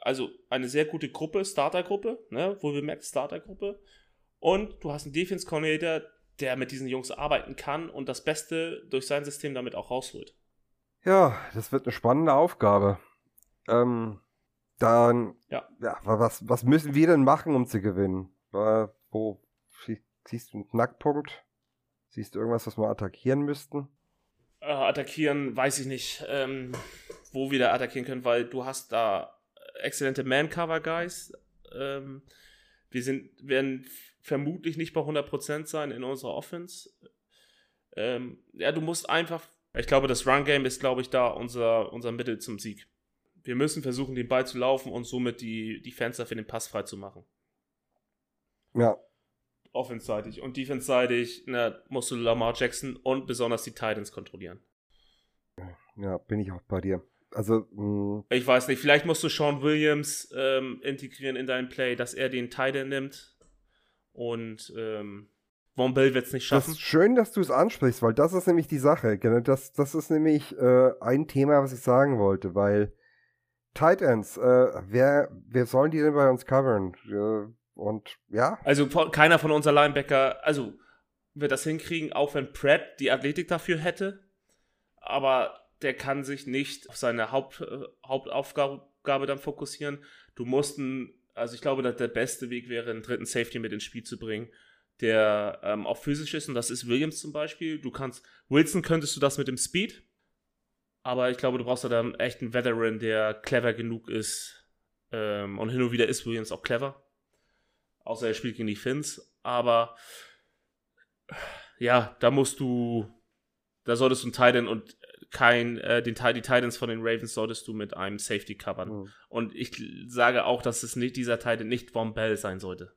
also eine sehr gute Gruppe, Startergruppe, ne, wo wir merken, Startergruppe. Und du hast einen Defense Coordinator, der mit diesen Jungs arbeiten kann und das Beste durch sein System damit auch rausholt. Ja, das wird eine spannende Aufgabe. Ähm, dann, ja, ja was, was müssen wir denn machen, um zu gewinnen? Äh, wo siehst du einen Knackpunkt? Siehst du irgendwas, was wir attackieren müssten? Äh, attackieren, weiß ich nicht, ähm, wo wir da attackieren können, weil du hast da exzellente Man-Cover-Guys. Ähm, wir sind, werden vermutlich nicht bei 100% sein in unserer Offense. Ähm, ja, du musst einfach, ich glaube, das Run-Game ist, glaube ich, da unser, unser Mittel zum Sieg. Wir müssen versuchen, den Ball zu laufen und somit die, die Fenster für den Pass frei zu machen. Ja. Offense-seitig. Und defense-seitig musst du Lamar Jackson und besonders die Titans kontrollieren. Ja, bin ich auch bei dir. Also, mh. Hm. ich weiß nicht, vielleicht musst du Sean Williams ähm, integrieren in dein Play, dass er den Titan nimmt und ähm, Von Bell wird es nicht schaffen. Das ist schön, dass du es ansprichst, weil das ist nämlich die Sache. Das, das ist nämlich äh, ein Thema, was ich sagen wollte, weil Tight Ends, äh, wer, wer sollen die denn bei uns covern? Und ja. Also keiner von unserer Linebacker, also wird das hinkriegen, auch wenn Pratt die Athletik dafür hätte. Aber der kann sich nicht auf seine Haupt, äh, Hauptaufgabe dann fokussieren. Du musst einen also ich glaube, dass der beste Weg wäre, einen dritten Safety mit ins Spiel zu bringen, der ähm, auch physisch ist und das ist Williams zum Beispiel. Du kannst, Wilson könntest du das mit dem Speed, aber ich glaube, du brauchst da dann echt einen Veteran, der clever genug ist ähm, und hin und wieder ist Williams auch clever. Außer er spielt gegen die Finns, aber ja, da musst du, da solltest du einen Titan und kein, äh, den, die Titans von den Ravens solltest du mit einem Safety covern. Mhm. Und ich sage auch, dass es nicht dieser Titan nicht Von Bell sein sollte.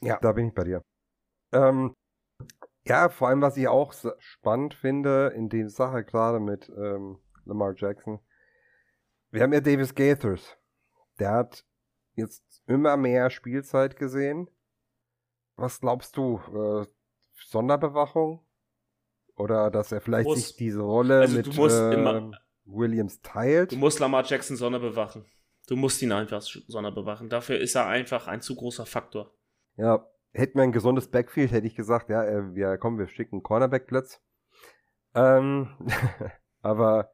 Ja, da bin ich bei dir. Ähm, ja, vor allem, was ich auch spannend finde in der Sache gerade mit ähm, Lamar Jackson. Wir haben ja Davis Gaithers. Der hat jetzt immer mehr Spielzeit gesehen. Was glaubst du? Äh, Sonderbewachung? Oder dass er vielleicht muss, sich diese Rolle also mit äh, immer, Williams teilt. Du musst Lamar Jackson Sonne bewachen. Du musst ihn einfach Sonne bewachen. Dafür ist er einfach ein zu großer Faktor. Ja, hätten wir ein gesundes Backfield, hätte ich gesagt, ja, äh, wir kommen, wir schicken Cornerback-Platz. Ähm, aber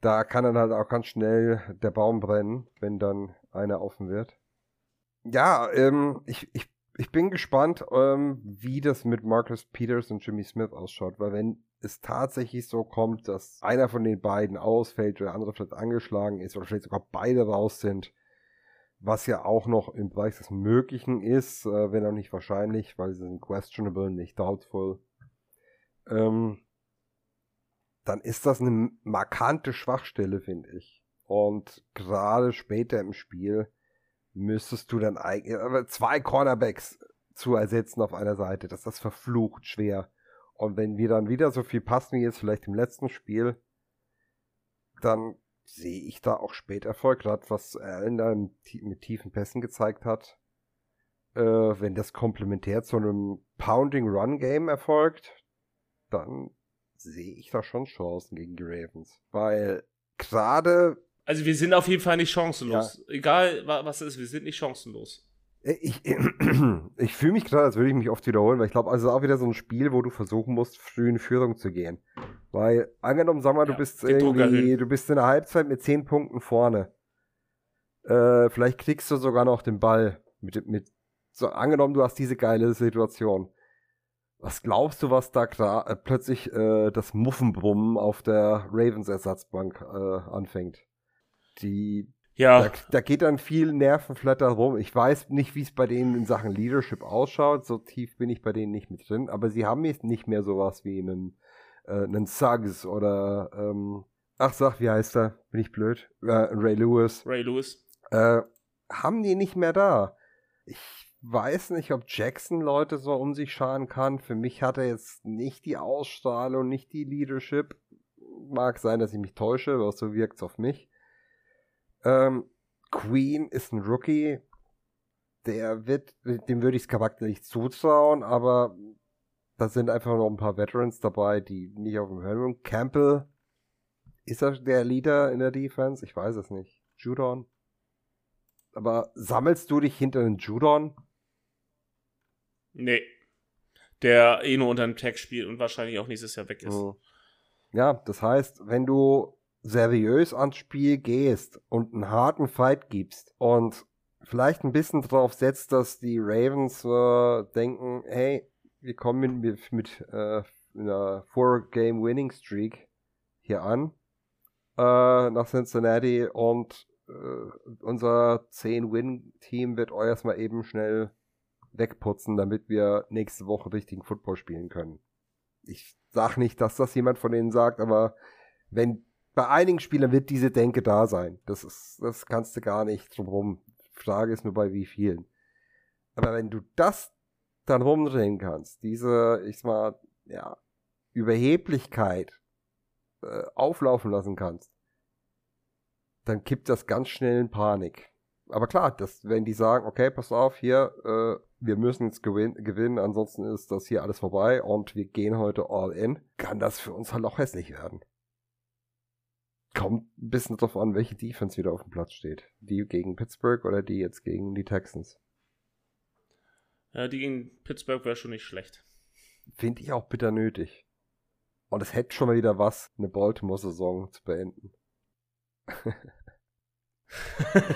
da kann dann halt auch ganz schnell der Baum brennen, wenn dann einer offen wird. Ja, ähm, ich, ich ich bin gespannt, ähm, wie das mit Marcus Peters und Jimmy Smith ausschaut, weil wenn es tatsächlich so kommt, dass einer von den beiden ausfällt oder der andere vielleicht angeschlagen ist oder vielleicht sogar beide raus sind, was ja auch noch im Bereich des Möglichen ist, äh, wenn auch nicht wahrscheinlich, weil sie sind questionable, nicht doubtful, ähm, dann ist das eine markante Schwachstelle, finde ich. Und gerade später im Spiel müsstest du dann eigentlich zwei Cornerbacks zu ersetzen auf einer Seite. Das ist verflucht schwer. Und wenn wir dann wieder so viel passen wie jetzt vielleicht im letzten Spiel, dann sehe ich da auch spät Erfolg. Gerade was Allen da mit tiefen Pässen gezeigt hat. Äh, wenn das komplementär zu einem Pounding-Run-Game erfolgt, dann sehe ich da schon Chancen gegen die Ravens. Weil gerade also wir sind auf jeden Fall nicht chancenlos. Ja. Egal was es ist, wir sind nicht chancenlos. Äh, ich, ich fühle mich gerade, als würde ich mich oft wiederholen, weil ich glaube, also auch wieder so ein Spiel, wo du versuchen musst, früh in Führung zu gehen. Weil, angenommen, sag mal, ja, du bist irgendwie, du bist in der Halbzeit mit zehn Punkten vorne. Äh, vielleicht kriegst du sogar noch den Ball mit, mit, so, angenommen, du hast diese geile Situation. Was glaubst du, was da äh, plötzlich äh, das Muffenbrummen auf der Ravens Ersatzbank äh, anfängt? Die, ja. Da, da, geht dann viel Nervenflatter rum. Ich weiß nicht, wie es bei denen in Sachen Leadership ausschaut. So tief bin ich bei denen nicht mit drin. Aber sie haben jetzt nicht mehr sowas wie einen, äh, einen Suggs oder, ähm, ach sag, wie heißt er? Bin ich blöd? Äh, Ray Lewis. Ray Lewis. Äh, haben die nicht mehr da. Ich weiß nicht, ob Jackson Leute so um sich scharen kann. Für mich hat er jetzt nicht die Ausstrahlung, nicht die Leadership. Mag sein, dass ich mich täusche, aber so wirkt es auf mich. Ähm, Queen ist ein Rookie. Der wird, dem würde ich es charakterlich zutrauen, aber da sind einfach noch ein paar Veterans dabei, die nicht auf dem Hören. Campbell, ist er der Leader in der Defense? Ich weiß es nicht. Judon? Aber sammelst du dich hinter den Judon? Nee. Der eh nur unter dem Tag spielt und wahrscheinlich auch nächstes Jahr weg ist. Mhm. Ja, das heißt, wenn du seriös ans Spiel gehst und einen harten Fight gibst und vielleicht ein bisschen drauf setzt, dass die Ravens äh, denken, hey, wir kommen mit, mit äh, einer Four-Game-Winning-Streak hier an äh, nach Cincinnati und äh, unser 10-Win-Team wird euch erstmal eben schnell wegputzen, damit wir nächste Woche richtigen Football spielen können. Ich sag nicht, dass das jemand von denen sagt, aber wenn bei einigen Spielern wird diese Denke da sein. Das ist, das kannst du gar nicht drumherum. Frage ist nur bei wie vielen. Aber wenn du das dann rumdrehen kannst, diese, ich sag mal, ja, Überheblichkeit äh, auflaufen lassen kannst, dann kippt das ganz schnell in Panik. Aber klar, das, wenn die sagen, okay, pass auf, hier, äh, wir müssen jetzt gewin gewinnen, ansonsten ist das hier alles vorbei und wir gehen heute all in, kann das für uns halt auch hässlich werden. Kommt ein bisschen drauf an, welche Defense wieder auf dem Platz steht. Die gegen Pittsburgh oder die jetzt gegen die Texans. Ja, die gegen Pittsburgh wäre schon nicht schlecht. Finde ich auch bitter nötig. Und es hätte schon mal wieder was, eine Baltimore-Saison zu beenden.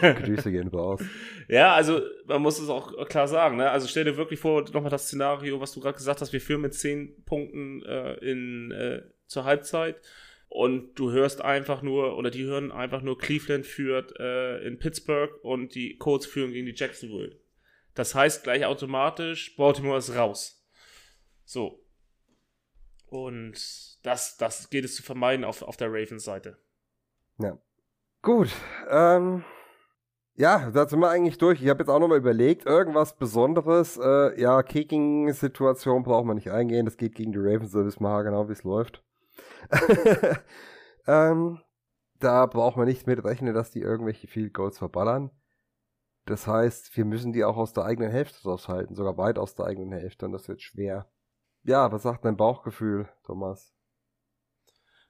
Grüße gehen raus. Ja, also man muss es auch klar sagen. Ne? Also stell dir wirklich vor, nochmal das Szenario, was du gerade gesagt hast, wir führen mit zehn Punkten äh, in, äh, zur Halbzeit und du hörst einfach nur, oder die hören einfach nur, Cleveland führt äh, in Pittsburgh und die Colts führen gegen die Jacksonville. Das heißt gleich automatisch, Baltimore ist raus. So. Und das, das geht es zu vermeiden auf, auf der Ravens-Seite. Ja. Gut. Ähm, ja, da sind wir eigentlich durch. Ich habe jetzt auch nochmal überlegt, irgendwas Besonderes. Äh, ja, Kicking-Situation braucht man nicht eingehen. Das geht gegen die Ravens, da wissen wir genau, wie es läuft. ähm, da braucht man nicht mit rechnen, dass die irgendwelche Field Goals verballern. Das heißt, wir müssen die auch aus der eigenen Hälfte raushalten, sogar weit aus der eigenen Hälfte und das wird schwer. Ja, was sagt dein Bauchgefühl, Thomas?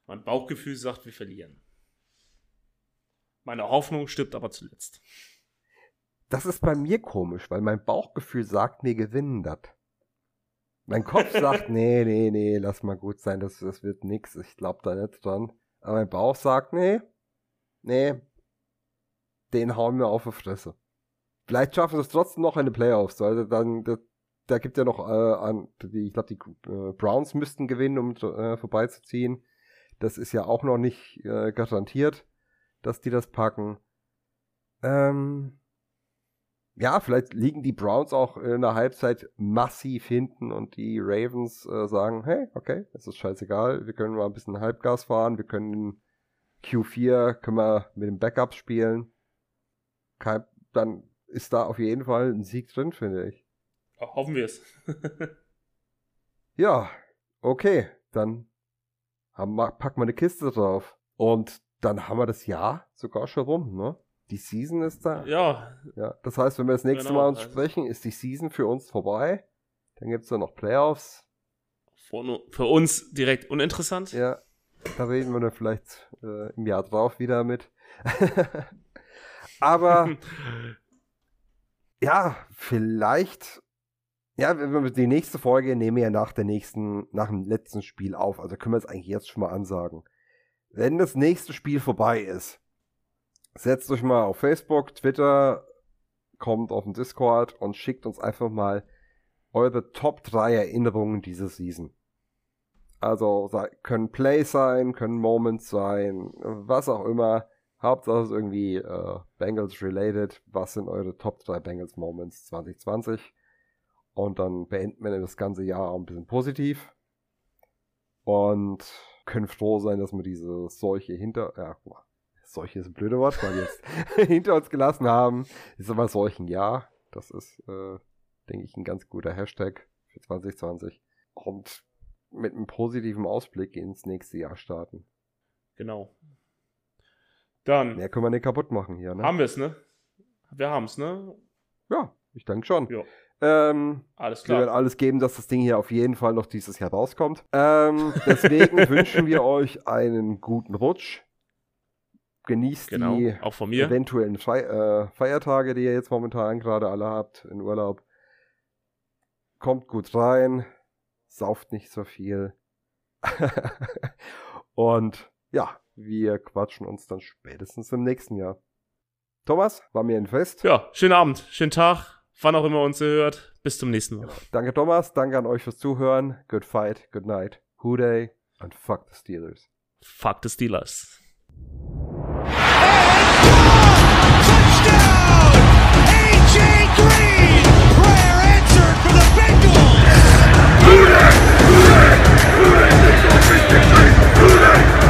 Mein Bauchgefühl sagt, wir verlieren. Meine Hoffnung stirbt aber zuletzt. Das ist bei mir komisch, weil mein Bauchgefühl sagt, wir gewinnen das. Mein Kopf sagt, nee, nee, nee, lass mal gut sein, das, das wird nix, ich glaub da nicht dran. Aber mein Bauch sagt, nee, nee, den hauen wir auf die Fresse. Vielleicht schaffen sie es trotzdem noch in die Playoffs, also dann, da, da gibt ja noch, äh, an, die, ich glaube, die äh, Browns müssten gewinnen, um äh, vorbeizuziehen. Das ist ja auch noch nicht äh, garantiert dass die das packen. Ähm, ja, vielleicht liegen die Browns auch in der Halbzeit massiv hinten und die Ravens äh, sagen, hey, okay, es ist scheißegal, wir können mal ein bisschen Halbgas fahren, wir können in Q4 können wir mit dem Backup spielen. Kein, dann ist da auf jeden Fall ein Sieg drin, finde ich. Hoffen wir es. ja, okay, dann haben, packen wir eine Kiste drauf. Und dann haben wir das Jahr sogar schon rum, ne? Die Season ist da. Ja. Ja, das heißt, wenn wir das nächste genau, Mal uns also sprechen, ist die Season für uns vorbei. Dann gibt es dann noch Playoffs. Für uns direkt uninteressant. Ja, da reden wir dann vielleicht äh, im Jahr drauf wieder mit. Aber ja, vielleicht. Ja, die nächste Folge nehmen wir ja nach der nächsten, nach dem letzten Spiel auf. Also können wir es eigentlich jetzt schon mal ansagen wenn das nächste Spiel vorbei ist, setzt euch mal auf Facebook, Twitter, kommt auf den Discord und schickt uns einfach mal eure Top 3 Erinnerungen dieser Season. Also können Plays sein, können Moments sein, was auch immer. Hauptsache ist irgendwie äh, Bengals related. Was sind eure Top 3 Bengals Moments 2020? Und dann beenden wir das ganze Jahr ein bisschen positiv. Und können froh sein, dass wir diese Seuche hinter, ja, Seuche ist ein blöde Wort, weil wir jetzt hinter uns gelassen haben. Ist aber Seuchen, ja. Das ist, äh, denke ich, ein ganz guter Hashtag für 2020. Und mit einem positiven Ausblick ins nächste Jahr starten. Genau. Dann. Mehr können wir nicht kaputt machen hier, ne? Haben wir es, ne? Wir haben es, ne? Ja, ich denke schon. Ja. Ähm, alles klar. Wir werden alles geben, dass das Ding hier auf jeden Fall noch dieses Jahr rauskommt. Ähm, deswegen wünschen wir euch einen guten Rutsch. genießt Genau, die auch von mir. eventuellen Fei äh, Feiertage, die ihr jetzt momentan gerade alle habt in Urlaub. Kommt gut rein, sauft nicht so viel. Und ja, wir quatschen uns dann spätestens im nächsten Jahr. Thomas, war mir ein Fest. Ja, schönen Abend, schönen Tag, wann auch immer uns ihr hört. Bis zum nächsten Mal. Danke, Thomas. Danke an euch fürs Zuhören. Good fight, good night. Who day and fuck the Steelers. Fuck the Steelers. Who that? Who that? Who that? Who that? Who that? Who that?